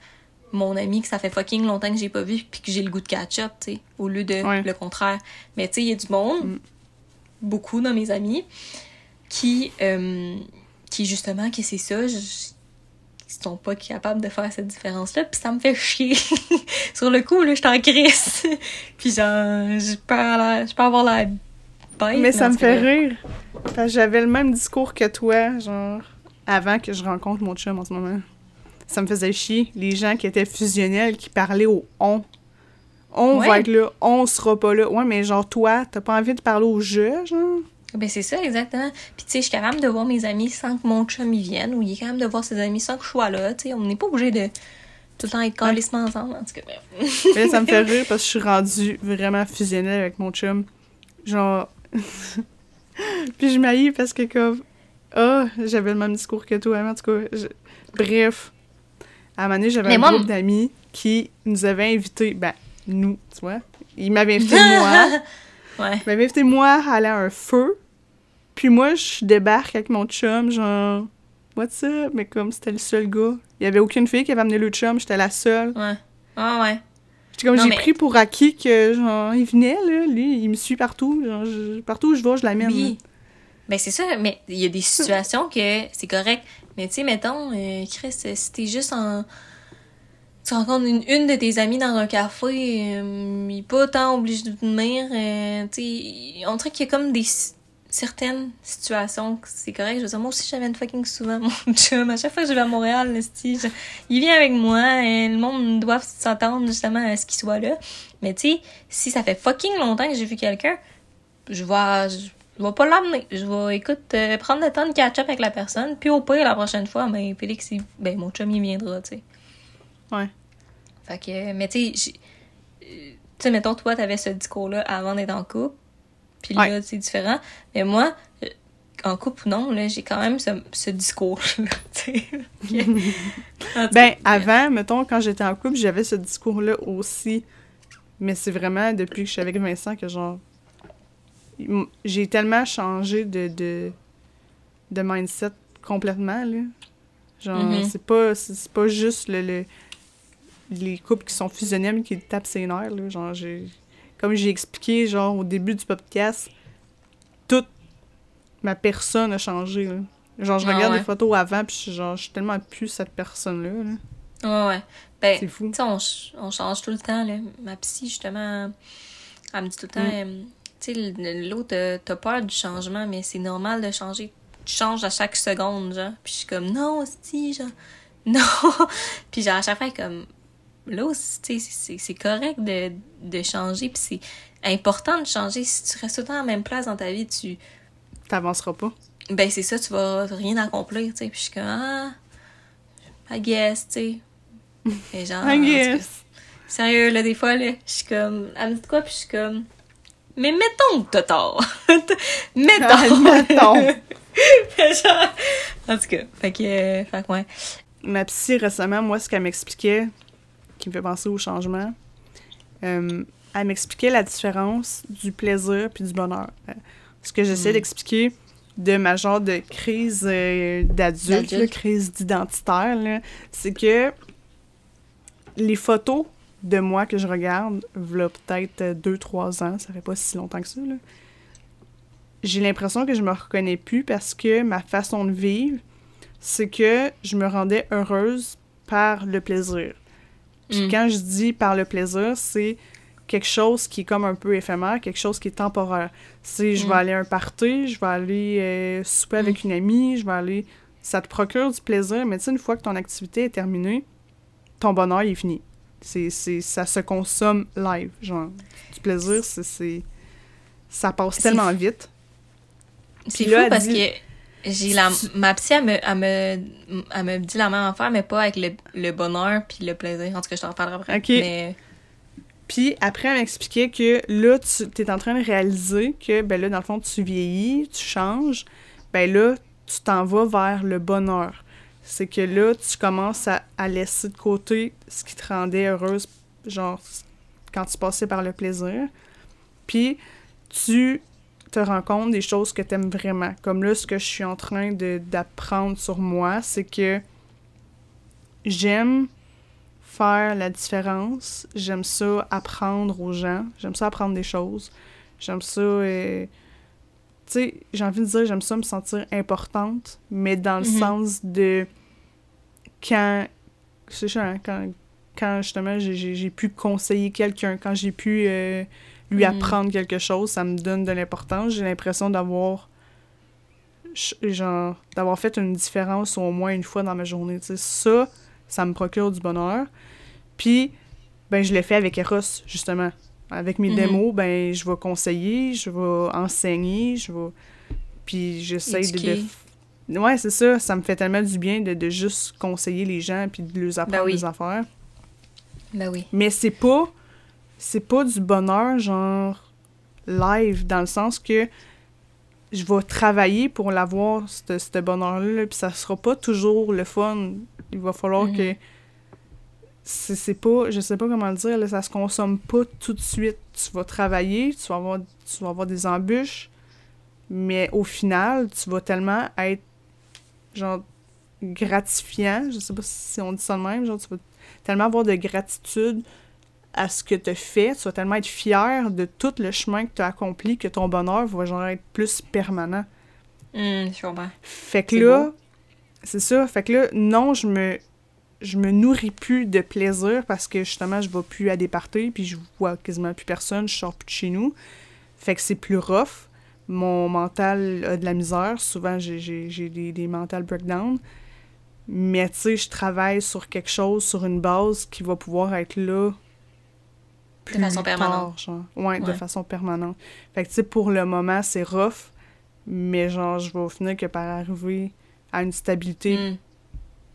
mon ami que ça fait fucking longtemps que j'ai pas vu puis que j'ai le goût de catch-up, tu sais, au lieu de Ouais. le contraire. Mais tu sais, il y a du monde, Mm. beaucoup dans mes amis, qui, euh, qui justement, que c'est ça, je- qui sont pas capables de faire cette différence-là, puis ça me fait chier. Sur le coup, là, je suis en crise. puis genre, je peux, avoir- je peux avoir la bête. Mais ça me fait rire. Parce que j'avais le même discours que toi, genre, avant que je rencontre mon chum en ce moment. Ça me faisait chier. Les gens qui étaient fusionnels, qui parlaient au on. On va être là, on sera pas là. Ouais, mais genre, toi, t'as pas envie de parler au jeu, genre? Ben c'est ça, exactement. Puis tu sais, je suis capable de voir mes amis sans que mon chum y vienne, ou il est capable de voir ses amis sans que je sois là, tu sais. On n'est pas obligé de tout le temps être calissement ensemble, en tout cas, bref. Mais là, ça me fait rire parce que je suis rendue vraiment fusionnelle avec mon chum. Genre. Puis je m'haïs parce que, comme. Ah, j'avais le même discours que toi, mais en tout cas. je- Bref. À un moment donné, j'avais un moi, groupe d'amis qui nous avaient invités. Ben, nous, tu vois. Ils m'avaient invité moi. ouais. Ils m'avaient invité moi à aller à un feu. Puis moi, je débarque avec mon chum, genre. What's up? Mais comme c'était le seul gars. Il y avait aucune fille qui avait amené le chum, j'étais la seule. Ouais. Ouais, ouais. J'étais comme, j'ai mais- pris pour acquis que, genre, il venait, là, lui, il me suit partout. Genre, je- partout où je vais, je l'amène. Oui. Ben c'est ça, mais il y a des situations que c'est correct. Mais tu sais, mettons, euh, Chris, si t'es juste en. Tu rencontres une, une de tes amies dans un café, euh, il est pas tant obligé de venir. euh, tu sais, on dirait qu'il y a comme des certaines situations c'est correct. Je veux dire, moi aussi, j'avais une fucking souvent mon chum. À chaque fois que je vais à Montréal, je- il vient avec moi. et le monde doit s'attendre justement à ce qu'il soit là. Mais tu sais, si ça fait fucking longtemps que j'ai vu quelqu'un, je vais, je, je vais pas l'amener. Je vais, écoute, euh, prendre le temps de catch-up avec la personne. Puis au pire, la prochaine fois, ben, Félix, il- ben, mon chum, il viendra, tu sais. Ouais. Fait que, mais tu sais, j'ai- euh, tu sais, mettons, toi, t'avais ce discours-là avant d'être en couple. Puis là, Ouais. c'est différent. Mais moi, euh, en couple ou non, là, j'ai quand même ce, ce discours-là, Ben, avant, mettons, quand j'étais en couple, j'avais ce discours-là aussi. Mais c'est vraiment depuis que je suis avec Vincent que, genre, j'ai tellement changé de, de, de mindset complètement, là. Genre, Mhm. c'est pas, c'est pas juste le, le- les couples qui sont fusionnels qui tapent ses nerfs, là. Genre, j'ai... Comme j'ai expliqué, genre, au début du podcast, toute ma personne a changé, là. Genre, je Ah regarde ouais. des photos avant, puis je suis genre, je suis tellement plus cette personne-là, là. Ouais, ouais. Ben, C'est fou. Tu sais, on, on change tout le temps, là. Ma psy, justement, elle me dit tout le temps, Mm. euh, tu sais, l'autre, euh, t'as peur du changement, mais c'est normal de changer. Tu changes à chaque seconde, genre. Puis je suis comme, non, si, genre, non. puis genre, à chaque fois, comme, là, aussi, c'est- correct de, de changer, puis c'est important de changer. Si tu restes tout le temps à la même place dans ta vie, tu, T'avanceras pas. ben c'est ça, tu vas rien accomplir, tu sais. Puis je suis comme, ah, I guess, tu sais. Et genre, en I guess. Sérieux, là, des fois, là, je suis comme, elle me dit quoi, puis je suis comme, mais mettons que t'as tort. mettons. Mettons. Genre, en tout cas, fait que, euh, fait que ouais. Ma psy, récemment, moi, ce qu'elle m'expliquait, qui me fait penser au changement, euh, elle m'expliquait la différence du plaisir puis du bonheur. Euh, Ce que j'essaie Mm. d'expliquer de ma genre de crise euh, d'adulte, crise d'identitaire, c'est que les photos de moi que je regarde, v'là peut-être 2-3 ans, ça fait pas si longtemps que ça, j'ai l'impression que je me reconnais plus parce que ma façon de vivre, c'est que je me rendais heureuse par le plaisir. Puis Mm. quand je dis par le plaisir, c'est quelque chose qui est comme un peu éphémère, quelque chose qui est temporaire. C'est je vais Mm. aller à un party, je vais aller euh, souper avec une amie, je vais aller... Ça te procure du plaisir, mais tu sais, une fois que ton activité est terminée, ton bonheur il est fini. C'est, c'est, ça se consomme live, genre. Du plaisir, c'est... c'est- Ça passe tellement vite. C'est là, fou elle parce dit- que j'ai la, ma psy, elle me, elle, me, elle me dit la même affaire, mais pas avec le, le bonheur puis le plaisir. En tout cas, je t'en reparlerai après. Mais, Puis après, elle m'expliquait que là, tu es en train de réaliser que, ben là, dans le fond, tu vieillis, tu changes. Ben là, tu t'en vas vers le bonheur. C'est que là, tu commences à, à laisser de côté ce qui te rendait heureuse, genre, quand tu passais par le plaisir. Puis, tu te rends compte des choses que tu aimes vraiment. Comme là, ce que je suis en train de- d'apprendre sur moi, c'est que j'aime faire la différence. J'aime ça apprendre aux gens. J'aime ça apprendre des choses. J'aime ça. euh, Tu sais, j'ai envie de dire, j'aime ça me sentir importante, mais dans le Mhm. sens de. Quand. C'est ça, hein, quand, quand justement j'ai pu conseiller quelqu'un, quand j'ai pu euh, lui Mhm. apprendre quelque chose, ça me donne de l'importance. J'ai l'impression d'avoir genre d'avoir fait une différence au moins une fois dans ma journée. Tu sais, ça, ça me procure du bonheur. Puis, ben, je l'ai fait avec Eros, justement. Avec mes Mhm. démos, ben, je vais conseiller, je vais enseigner, je vais... Puis j'essaye de... de Ouais, c'est ça. Ça me fait tellement du bien de, de juste conseiller les gens puis de leur apprendre Ben oui. des affaires. Ben oui. Mais c'est pas... C'est pas du bonheur, genre, live, dans le sens que je vais travailler pour l'avoir, ce bonheur-là, là, puis ça sera pas toujours le fun. Il va falloir Mhm. que... C'est c'est pas... Je sais pas comment le dire, là, ça se consomme pas tout de suite. Tu vas travailler, tu vas avoir, tu vas avoir des embûches, mais au final, tu vas tellement être, genre, gratifiant, je sais pas si on dit ça de même, genre, tu vas tellement avoir de gratitude à ce que tu fait, tu vas tellement être fier de tout le chemin que tu as accompli que ton bonheur va genre être plus permanent. Hum, je comprends. Fait que là, c'est ça, fait que là, non, je me je me nourris plus de plaisir parce que justement, je vais plus à des parties, puis je vois quasiment plus personne, je sors plus de chez nous. Fait que c'est plus rough. Mon mental a de la misère. Souvent, j'ai- j'ai j'ai des, des mental breakdowns. Mais tu sais, je travaille sur quelque chose, sur une base qui va pouvoir être là. Plus façon permanente. genre. Ouais, de façon permanente. Fait que tu sais, pour le moment, c'est rough. Mais genre, je vais finir que par arriver à une stabilité Hum.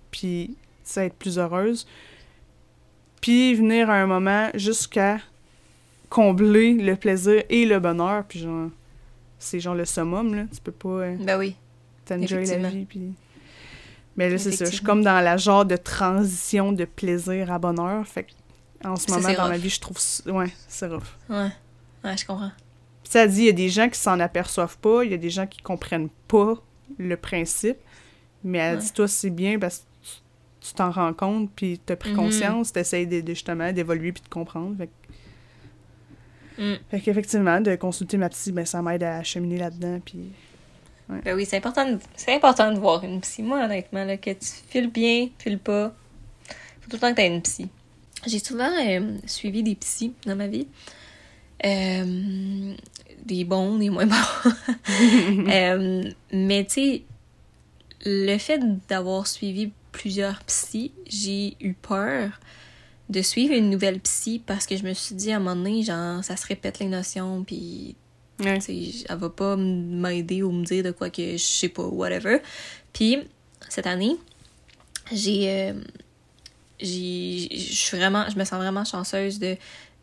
puis ça être plus heureuse. Puis venir à un moment jusqu'à combler le plaisir et le bonheur, puis genre, c'est genre le summum, là. Tu peux pas euh, Ben oui. t'enjoy la vie, puis... Mais là, c'est ça. Je suis comme dans la genre de transition de plaisir à bonheur, fait que en ce Ça, moment dans ma vie, je trouve... ça- Ouais, c'est rough. Ouais. Ouais, je comprends. Ça dit, il y a des gens qui s'en aperçoivent pas, il y a des gens qui comprennent pas le principe, mais elle Ouais. dit, toi, c'est bien parce que tu- t'en rends compte, puis t'as pris Mhm. conscience, t'essayes de, de, justement d'évoluer puis de comprendre. Fait, que- Hum. fait qu'effectivement, de consulter ma psy, ben, ça m'aide à cheminer là-dedans, puis... Ben oui, c'est important, de... c'est important de voir une psy. Moi, honnêtement, là, que tu files bien, files pas, faut tout le temps que tu aies une psy. J'ai souvent euh, suivi des psys dans ma vie. Euh, des bons, des moins bons. Euh, mais tu sais, le fait d'avoir suivi plusieurs psys, j'ai eu peur de suivre une nouvelle psy parce que je me suis dit à un moment donné, genre, ça se répète les notions, puis Ouais. elle va pas m'aider ou me dire de quoi que je sais pas, whatever. Puis, cette année, j'ai. Je suis vraiment. Je me sens vraiment chanceuse de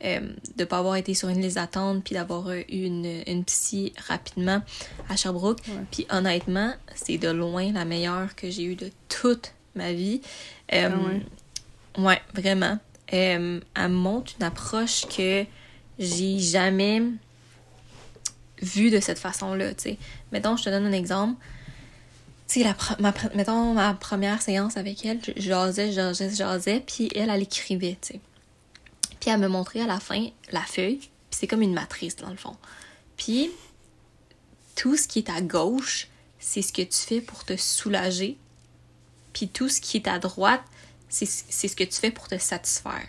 euh, de pas avoir été sur une liste d'attente puis d'avoir eu une, une psy rapidement à Sherbrooke. Ouais. Puis honnêtement, c'est de loin la meilleure que j'ai eue de toute ma vie. Euh, Ah ouais, vraiment. Euh, elle montre une approche que j'ai jamais vue de cette façon-là, tu sais. Mettons, je te donne un exemple. Tu sais, la mettons, ma première séance avec elle, je jasais, jasais, jasais, puis elle, elle écrivait, tu sais. Puis elle me montrait à la fin la feuille, puis c'est comme une matrice, dans le fond. Puis, tout ce qui est à gauche, c'est ce que tu fais pour te soulager. Puis tout ce qui est à droite, c'est c'est ce que tu fais pour te satisfaire.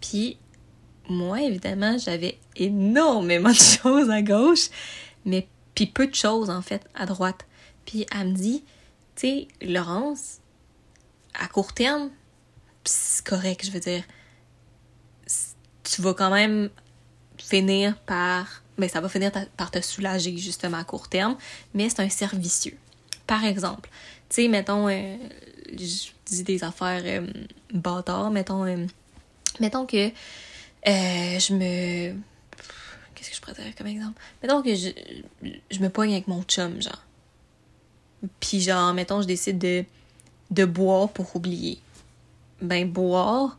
Puis, moi, évidemment, j'avais énormément de choses à gauche, mais puis peu de choses, en fait, à droite. Puis elle me dit, tu sais, Laurence, à court terme, c'est correct, je veux dire, tu vas quand même finir par... Ben, ça va finir par te soulager, justement, à court terme, mais c'est un cercle vicieux. Par exemple, tu sais, mettons, euh, je dis des affaires euh, bâtards, mettons, euh, mettons que je me... Qu'est-ce que je pourrais dire comme exemple? Mettons que je, je me poigne avec mon chum, genre. Puis genre, mettons, je décide de, de boire pour oublier. Ben, boire,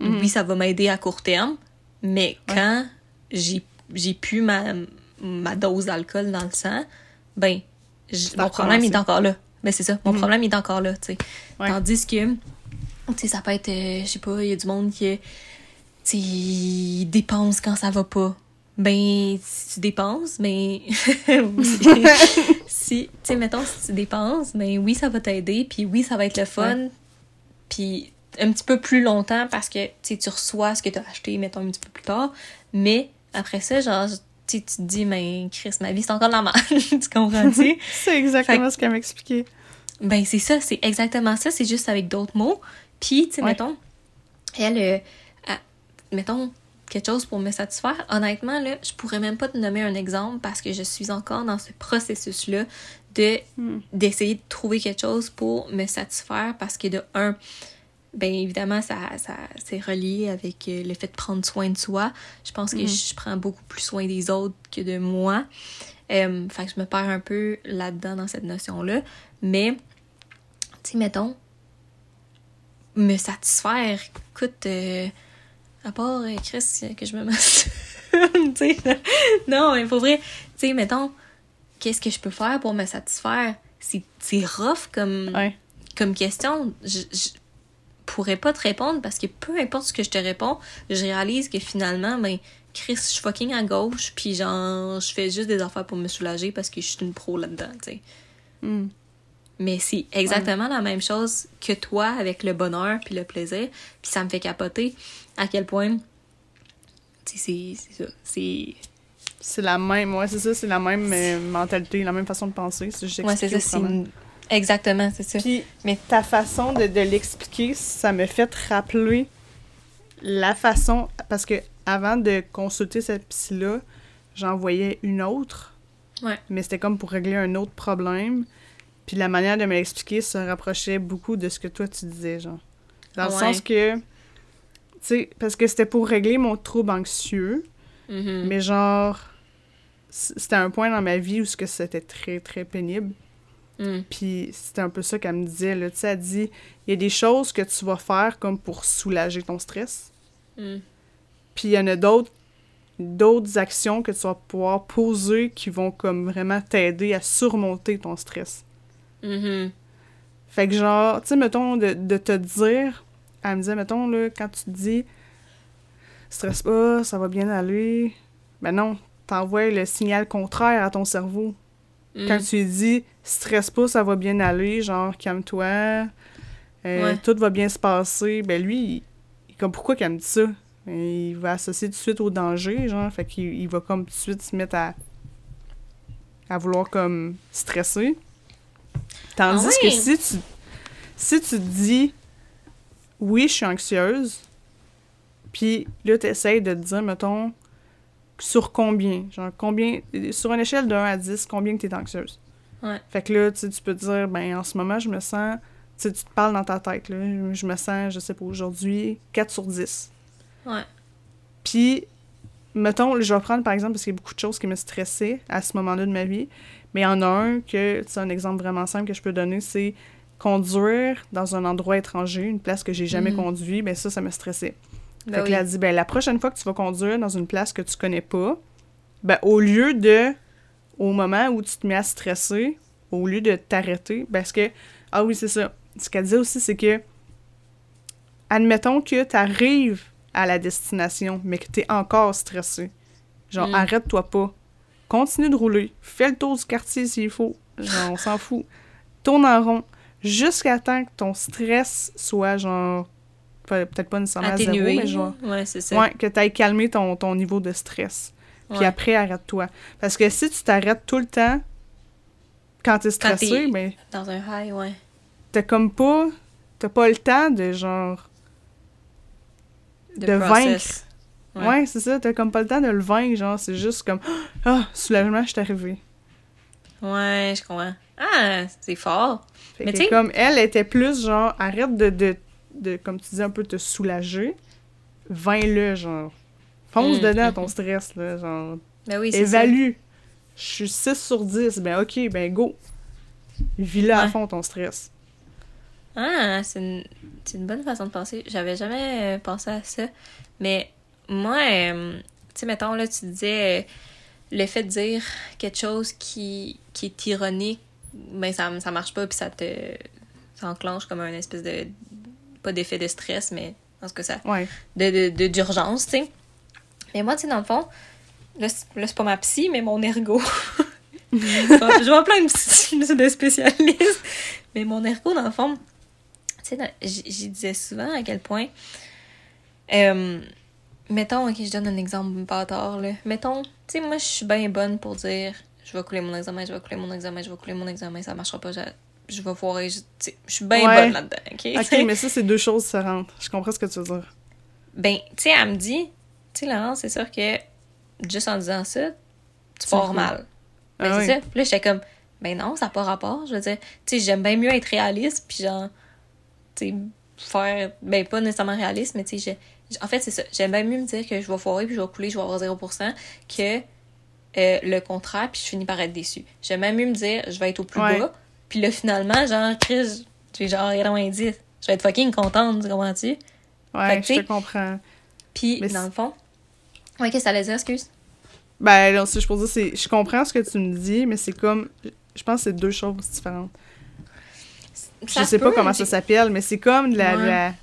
Mhm. oui, ça va m'aider à court terme, mais quand j'ai j'ai plus ma, ma dose d'alcool dans le sang, ben, mon problème est encore là. Ben, c'est ça, mon Mhm. problème est encore là, tu sais. Ouais. Tandis que Tu sais, ça peut être, euh, je sais pas, il y a du monde qui, tu dépense quand ça va pas. Ben, si tu dépenses, ben. si, tu sais, mettons, si tu dépenses, ben oui, ça va t'aider, puis oui, ça va être le fun, puis un petit peu plus longtemps parce que, tu reçois ce que tu as acheté, mettons, un petit peu plus tard, mais après ça, genre, tu te dis, mais Chris, ma vie, c'est encore de la merde. tu comprends-tu? c'est exactement ce qu'elle m'a expliqué. Ben, c'est ça, c'est exactement ça, c'est juste avec d'autres mots. Puis, tu sais, mettons, elle, euh, mettons, quelque chose pour me satisfaire. Honnêtement, là, je pourrais même pas te nommer un exemple parce que je suis encore dans ce processus-là de Hmm. d'essayer de trouver quelque chose pour me satisfaire parce que de un, ben évidemment, ça, ça c'est relié avec euh, le fait de prendre soin de soi. Je pense que Mhm. je prends beaucoup plus soin des autres que de moi. Euh, fait que je me perds un peu là-dedans dans cette notion-là. Mais, tu sais, mettons, me satisfaire, écoute, euh, à part euh, Chris, que je me masturbe, non, mais pour vrai, tu sais, mettons, qu'est-ce que je peux faire pour me satisfaire? C'est c'est rough comme, Ouais. comme question. Je, je pourrais pas te répondre parce que peu importe ce que je te réponds, je réalise que finalement, ben, Chris, je suis fucking à gauche, puis genre, je fais juste des affaires pour me soulager parce que je suis une pro là-dedans, tu sais. Hmm. Mais c'est exactement la même chose que toi avec le bonheur puis le plaisir. Puis ça me fait capoter à quel point. C'est ça. C'est. C'est la même, ouais, c'est ça, c'est la même euh, mentalité, la même façon de penser. C'est juste Ouais, c'est ça. c'est une- Exactement, c'est ça. Puis, Mais- ta façon de, de l'expliquer, ça me fait rappeler la façon. Parce que avant de consulter cette psy-là, j'en voyais une autre. Ouais. Mais c'était comme pour régler un autre problème. Puis la manière de me l'expliquer se rapprochait beaucoup de ce que toi tu disais, genre. Dans le sens que. Tu sais, parce que c'était pour régler mon trouble anxieux. Mhm. Mais genre, c'était un point dans ma vie où ce que c'était très, très pénible. Mm. Puis c'était un peu ça qu'elle me disait, là. Tu sais, elle dit, il y a des choses que tu vas faire comme pour soulager ton stress. Mm. Puis il y en a d'autres d'autres actions que tu vas pouvoir poser qui vont comme vraiment t'aider à surmonter ton stress. Mhm. Fait que genre, tu sais, mettons, de, de te dire, elle me disait, mettons, là, quand tu te dis, stresse pas, ça va bien aller, ben non, t'envoies le signal contraire à ton cerveau. Mm. Quand tu lui dis, stresse pas, ça va bien aller, genre, calme-toi, euh, Ouais. tout va bien se passer, ben lui, il, il- comme pourquoi qu'il me dit ça? Il va associer tout de suite au danger, genre, fait qu'il il va comme tout de suite se mettre à, à vouloir comme stresser. Tandis Ah que si tu, si tu te dis, oui, je suis anxieuse, puis là, tu essaies de te dire, mettons, sur combien, genre combien, sur une échelle de 1 à 10, combien que tu es anxieuse? Ouais. Fait que là, tu peux te dire, ben en ce moment, je me sens, tu tu te parles dans ta tête, là, je me sens, je sais pas, aujourd'hui, 4 sur 10. Ouais. Puis, mettons, je vais prendre par exemple, parce qu'il y a beaucoup de choses qui me stressaient à ce moment-là de ma vie, mais il y en a un que, c'est un exemple vraiment simple que je peux donner, c'est conduire dans un endroit étranger, une place que j'ai jamais Mhm. conduit, ben ça, ça me stressait. Ben fait que oui. là, elle dit, ben la prochaine fois que tu vas conduire dans une place que tu connais pas, ben au lieu de, au moment où tu te mets à stresser, au lieu de t'arrêter, parce que, ah oui, c'est ça. Ce qu'elle disait aussi, c'est que, admettons que tu arrives à la destination, mais que tu es encore stressé. Genre, Mm. arrête-toi pas. Continue de rouler. Fais le tour du quartier s'il faut. Genre, on s'en fout. Tourne en rond. Jusqu'à temps que ton stress soit, genre, pe- peut-être pas nécessairement à zéro, Atténué. mais genre, Ouais, c'est ça. Ouais, que tu ailles calmer ton, ton niveau de stress. Puis Ouais. après, arrête-toi. Parce que si tu t'arrêtes tout le temps quand t'es stressé, t'es- ben, Dans un high, ouais. t'as comme pas... T'as pas le temps de, genre... De, De process. Ouais, Ouais. c'est ça. T'as comme pas le temps de le vaincre, genre, c'est juste comme... Ah, soulagement, je suis arrivée. Ouais, je comprends. Ah, c'est fort. Fait Mais tu comme elle était plus, genre, arrête de, de, de, comme tu dis, un peu te soulager. Vains-le, genre. Fonce Mm, dedans mm, ton mm. stress, là, genre. Ben oui. Évalue. Je suis 6 sur 10. Ben ok, ben go. Vis-le à fond ton stress. Ah, c'est une, c'est une bonne façon de penser. J'avais jamais euh, pensé à ça. Mais moi, euh, tu sais, mettons, là, tu disais euh, le fait de dire quelque chose qui, qui est ironique, ben ça, ça marche pas, puis ça te. Ça enclenche comme un espèce de pas d'effet de stress, mais en cas, ça. Ouais. De, d'urgence, tu sais. Mais moi, tu sais, dans le fond, là, c'est, pas ma psy, mais mon ergo. je vois plein de psy de spécialistes. Mais mon ergo, dans le fond, tu sais, j'y disais souvent à quel point. euh, mettons, ok, je donne un exemple bâtard, là. Mettons, tu sais, moi, je suis bien bonne pour dire je vais couler mon examen, je vais couler mon examen, je vais couler mon examen, ça marchera pas, je, je vais foirer. Je, suis bien Ouais. bonne là-dedans, ok? Ok, mais ça, c'est deux choses différentes. Je comprends ce que tu veux dire. Ben, tu sais, elle me dit, tu sais, Laurence, c'est sûr que juste en disant ça, tu pars mal. Ben, Ah c'est oui. ça. Puis là, j'étais comme, ben non, ça n'a pas rapport. Je veux dire, tu sais, j'aime bien mieux être réaliste, puis genre, faire, ben pas nécessairement réaliste, mais tu sais, en fait, c'est ça. J'aime bien mieux me dire que je vais foirer, puis je vais couler, je vais avoir 0%, que euh, le contraire, puis je finis par être déçue. J'aime bien mieux me dire, je vais être au plus Ouais. bas, puis là, finalement, genre, Chris, j'ai genre 90. Je vais être fucking contente, tu comprends-tu? Ouais, que, je tu te comprends. Puis, Mais dans le fond. Ouais, qu'est-ce que ça allait dire, excuse? Ben, là, si je peux dire, c'est... Je comprends ce que tu me dis, mais c'est comme... Je pense que c'est deux choses différentes. Je sais pas comment ça s'appelle, mais c'est comme de la... Ouais. la-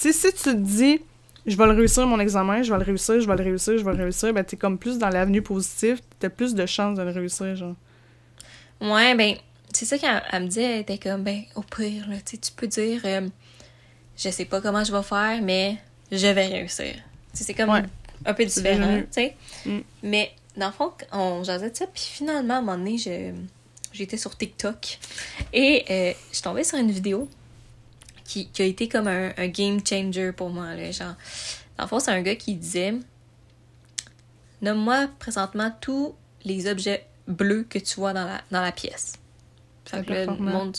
Tu sais, si tu te dis, je vais le réussir mon examen, je vais le réussir, je vais le réussir, je vais le réussir, ben t'es comme plus dans l'avenue positive, t'as plus de chances de le réussir, genre. Ouais, ben, c'est ça qu'elle elle me dit, elle était comme, ben, au pire, là, tu peux dire, euh, je sais pas comment je vais faire, mais je vais réussir. C'est comme Ouais. un peu différent, tu sais. Mm. Mais, dans le fond, on jasait de ça, puis finalement, à un moment donné, je- j'étais sur TikTok et euh, je suis tombée sur une vidéo qui, qui a été comme un, un game changer pour moi, là, genre. Dans le fond, c'est un gars qui disait, nomme-moi présentement tous les objets bleus que tu vois dans la, dans la pièce. Fait que le monde...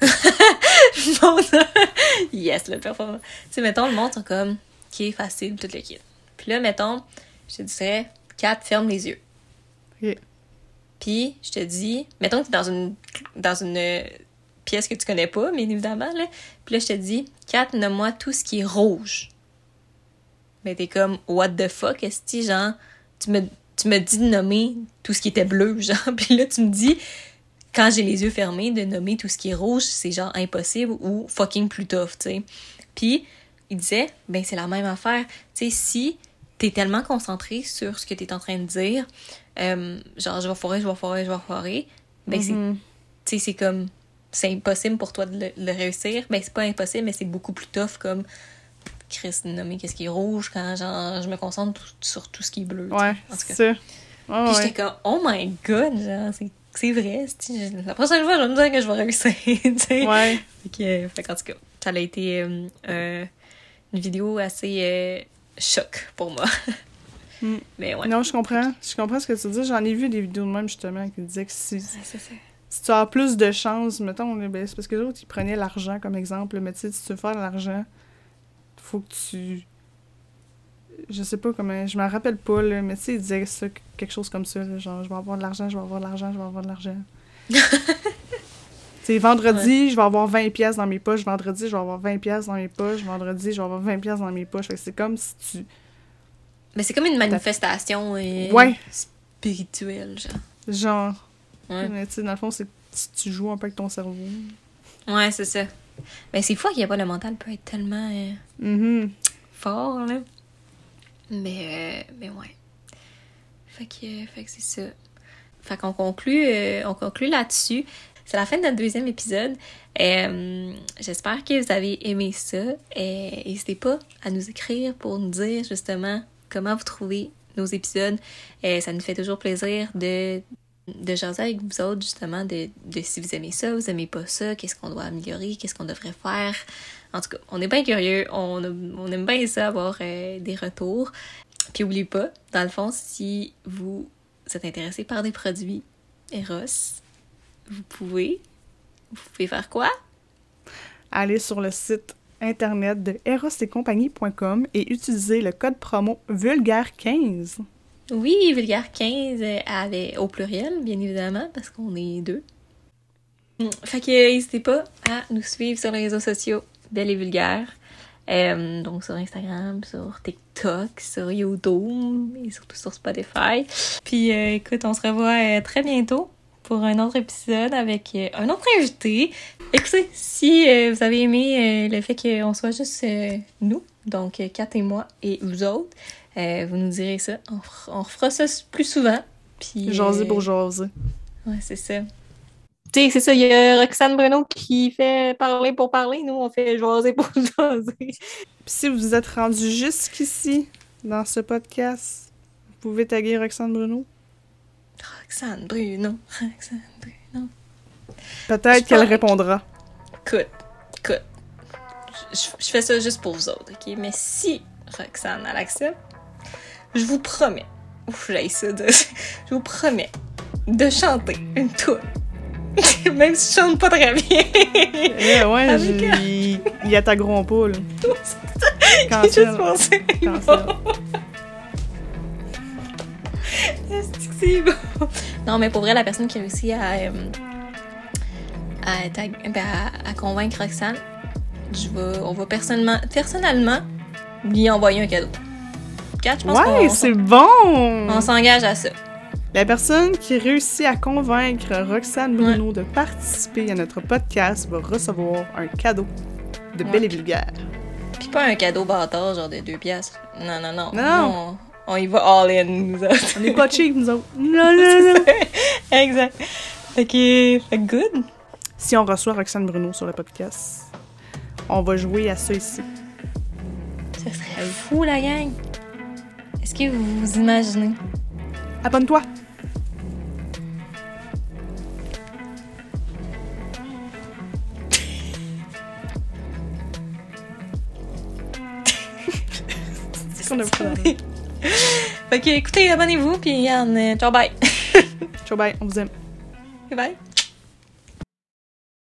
le monde- yes, le performant. Tu sais, mettons, le monde comme, ok, facile, tout le kit. Puis là, mettons, je te dirais, 4, ferme les yeux. Puis, je te dis, mettons que t'es dans une, dans une euh, pièce que tu connais pas, bien évidemment, là. Puis là, je te dis, 4, nomme-moi tout ce qui est rouge. Ben, t'es comme, what the fuck, est-ce que, genre, tu me, tu me dis de nommer tout ce qui était bleu, genre. Puis là, tu me dis, quand j'ai les yeux fermés, de nommer tout ce qui est rouge, c'est genre impossible ou fucking plus tough, tu sais. Puis, il disait, ben, c'est la même affaire. Tu sais, si t'es tellement concentré sur ce que t'es en train de dire, euh, genre, je vais foirer, je vais foirer, je vais foirer, ben, c'est Mhm. tu sais, c'est comme c'est impossible pour toi de le, le réussir. Ben, c'est pas impossible, mais c'est beaucoup plus tough comme Chris nommer qu'est-ce qui est rouge quand genre je me concentre tout- sur tout ce qui est bleu. Ouais, En c'est ça. Ouais, Puis ouais. j'étais comme oh my god, genre c'est c'est vrai, c'est- la prochaine fois je vais me dire que je vais réussir, tu sais. Ouais. Fait que, fait qu'en tout cas, ça a été euh, euh, une vidéo assez euh, choc pour moi. Mm. Mais ouais. Non, je comprends. Je comprends ce que tu dis. J'en ai vu des vidéos de même, justement, qui disaient que si, Ouais, c'est si tu as plus de chances, mettons, ben, c'est parce que les autres, ils prenaient l'argent comme exemple. Mais tu sais, si tu veux faire de l'argent, faut que tu. Je sais pas comment. Je m'en rappelle pas, là, mais tu sais, ils disaient ça, quelque chose comme ça. là, genre, je vais avoir de l'argent, je vais avoir de l'argent, je vais avoir de l'argent. Tu sais, vendredi, je vais avoir 20 pièces dans mes poches. Vendredi, je vais avoir 20 pièces dans mes poches. Vendredi, je vais avoir 20 pièces dans mes poches. Fait que c'est comme si tu... Mais c'est comme une manifestation euh, Ouais. spirituelle, genre. Genre... Ouais. Mais tu sais, dans le fond, c'est si tu joues un peu avec ton cerveau. Ouais, c'est ça. Mais c'est fou qu'il y a pas le mental peut être tellement euh, Mhm. fort, là. Mais, euh, mais ouais. Fait que, euh, fait que c'est ça. Fait qu'on conclut, euh, on conclut là-dessus. C'est la fin de notre deuxième épisode. Euh, J'espère que vous avez aimé ça. Et N'hésitez pas à nous écrire pour nous dire justement comment vous trouvez nos épisodes. Euh, ça nous fait toujours plaisir de, de jaser avec vous autres, justement, de, de si vous aimez ça, vous aimez pas ça, qu'est-ce qu'on doit améliorer, qu'est-ce qu'on devrait faire. En tout cas, on est bien curieux, on, on aime bien ça, avoir euh, des retours. Puis n'oubliez pas, dans le fond, si vous êtes intéressé par des produits Eros, vous pouvez, vous pouvez faire quoi? Allez sur le site internet de erosetcompagnie.com et utilisez le code promo vulgaire15. Oui, Vulgaire 15 euh, avec, au pluriel, bien évidemment, parce qu'on est deux. Mm, Fait que n'hésitez pas à nous suivre sur les réseaux sociaux Belle et Vulgaire. Euh, donc sur Instagram, sur TikTok, sur YouTube et surtout sur Spotify. Puis euh, écoute, on se revoit euh, très bientôt pour un autre épisode avec euh, un autre invité. Écoutez, si euh, vous avez aimé euh, le fait qu'on soit juste nous, donc Kat et moi et vous autres, vous nous direz ça. On, on refera ça plus souvent. Puis, Jaser pour jaser. Ouais, c'est ça. Tu sais, c'est ça, il y a Roxane Bruno qui fait parler pour parler. Nous, on fait jaser pour jaser. Puis si vous êtes rendu jusqu'ici dans ce podcast, vous pouvez taguer Roxane Bruno. Roxane Bruno, Roxane Bruno. Peut-être Je qu'elle répondra. Écoute, écoute. Je, je- je fais ça juste pour vous autres, OK? Mais si Roxane, elle accepte, je vous promets, ouf, j'ai ça de... Je vous promets de chanter une tour. Même si je chante pas très bien. Eh ouais, j'ai- elle. il, attaqueront pas, là. J'ai Cancel. juste pensé. Cancel. C'est bon? Non, mais pour vrai, la personne qui a réussi à, euh, à, ben, à, à convaincre Roxane, je vais, on va personnellement, personnellement lui envoyer un cadeau. Kat, je pense Ouais, c'est bon! on s'engage à ça. La personne qui réussit à convaincre Roxane Bruno de participer à notre podcast va recevoir un cadeau de Ouais. Belle et Vulgaire. Puis pas un cadeau bâtard, genre de 2 piastres. Non, non, non. Non. Non, On, y va all in, nous autres. On n'est pas cheap, nous autres. Non, non, non. exact. Fait que, fait good. Si on reçoit Roxane Bruno sur le podcast, on va jouer à ça ici. Ça serait fou, la gang. Est-ce que vous vous imaginez? Abonne-toi! C'est qu'on a. Fait que écoutez, abonnez-vous, puis regarde, euh, ciao bye. Ciao, bye, on vous aime. bye.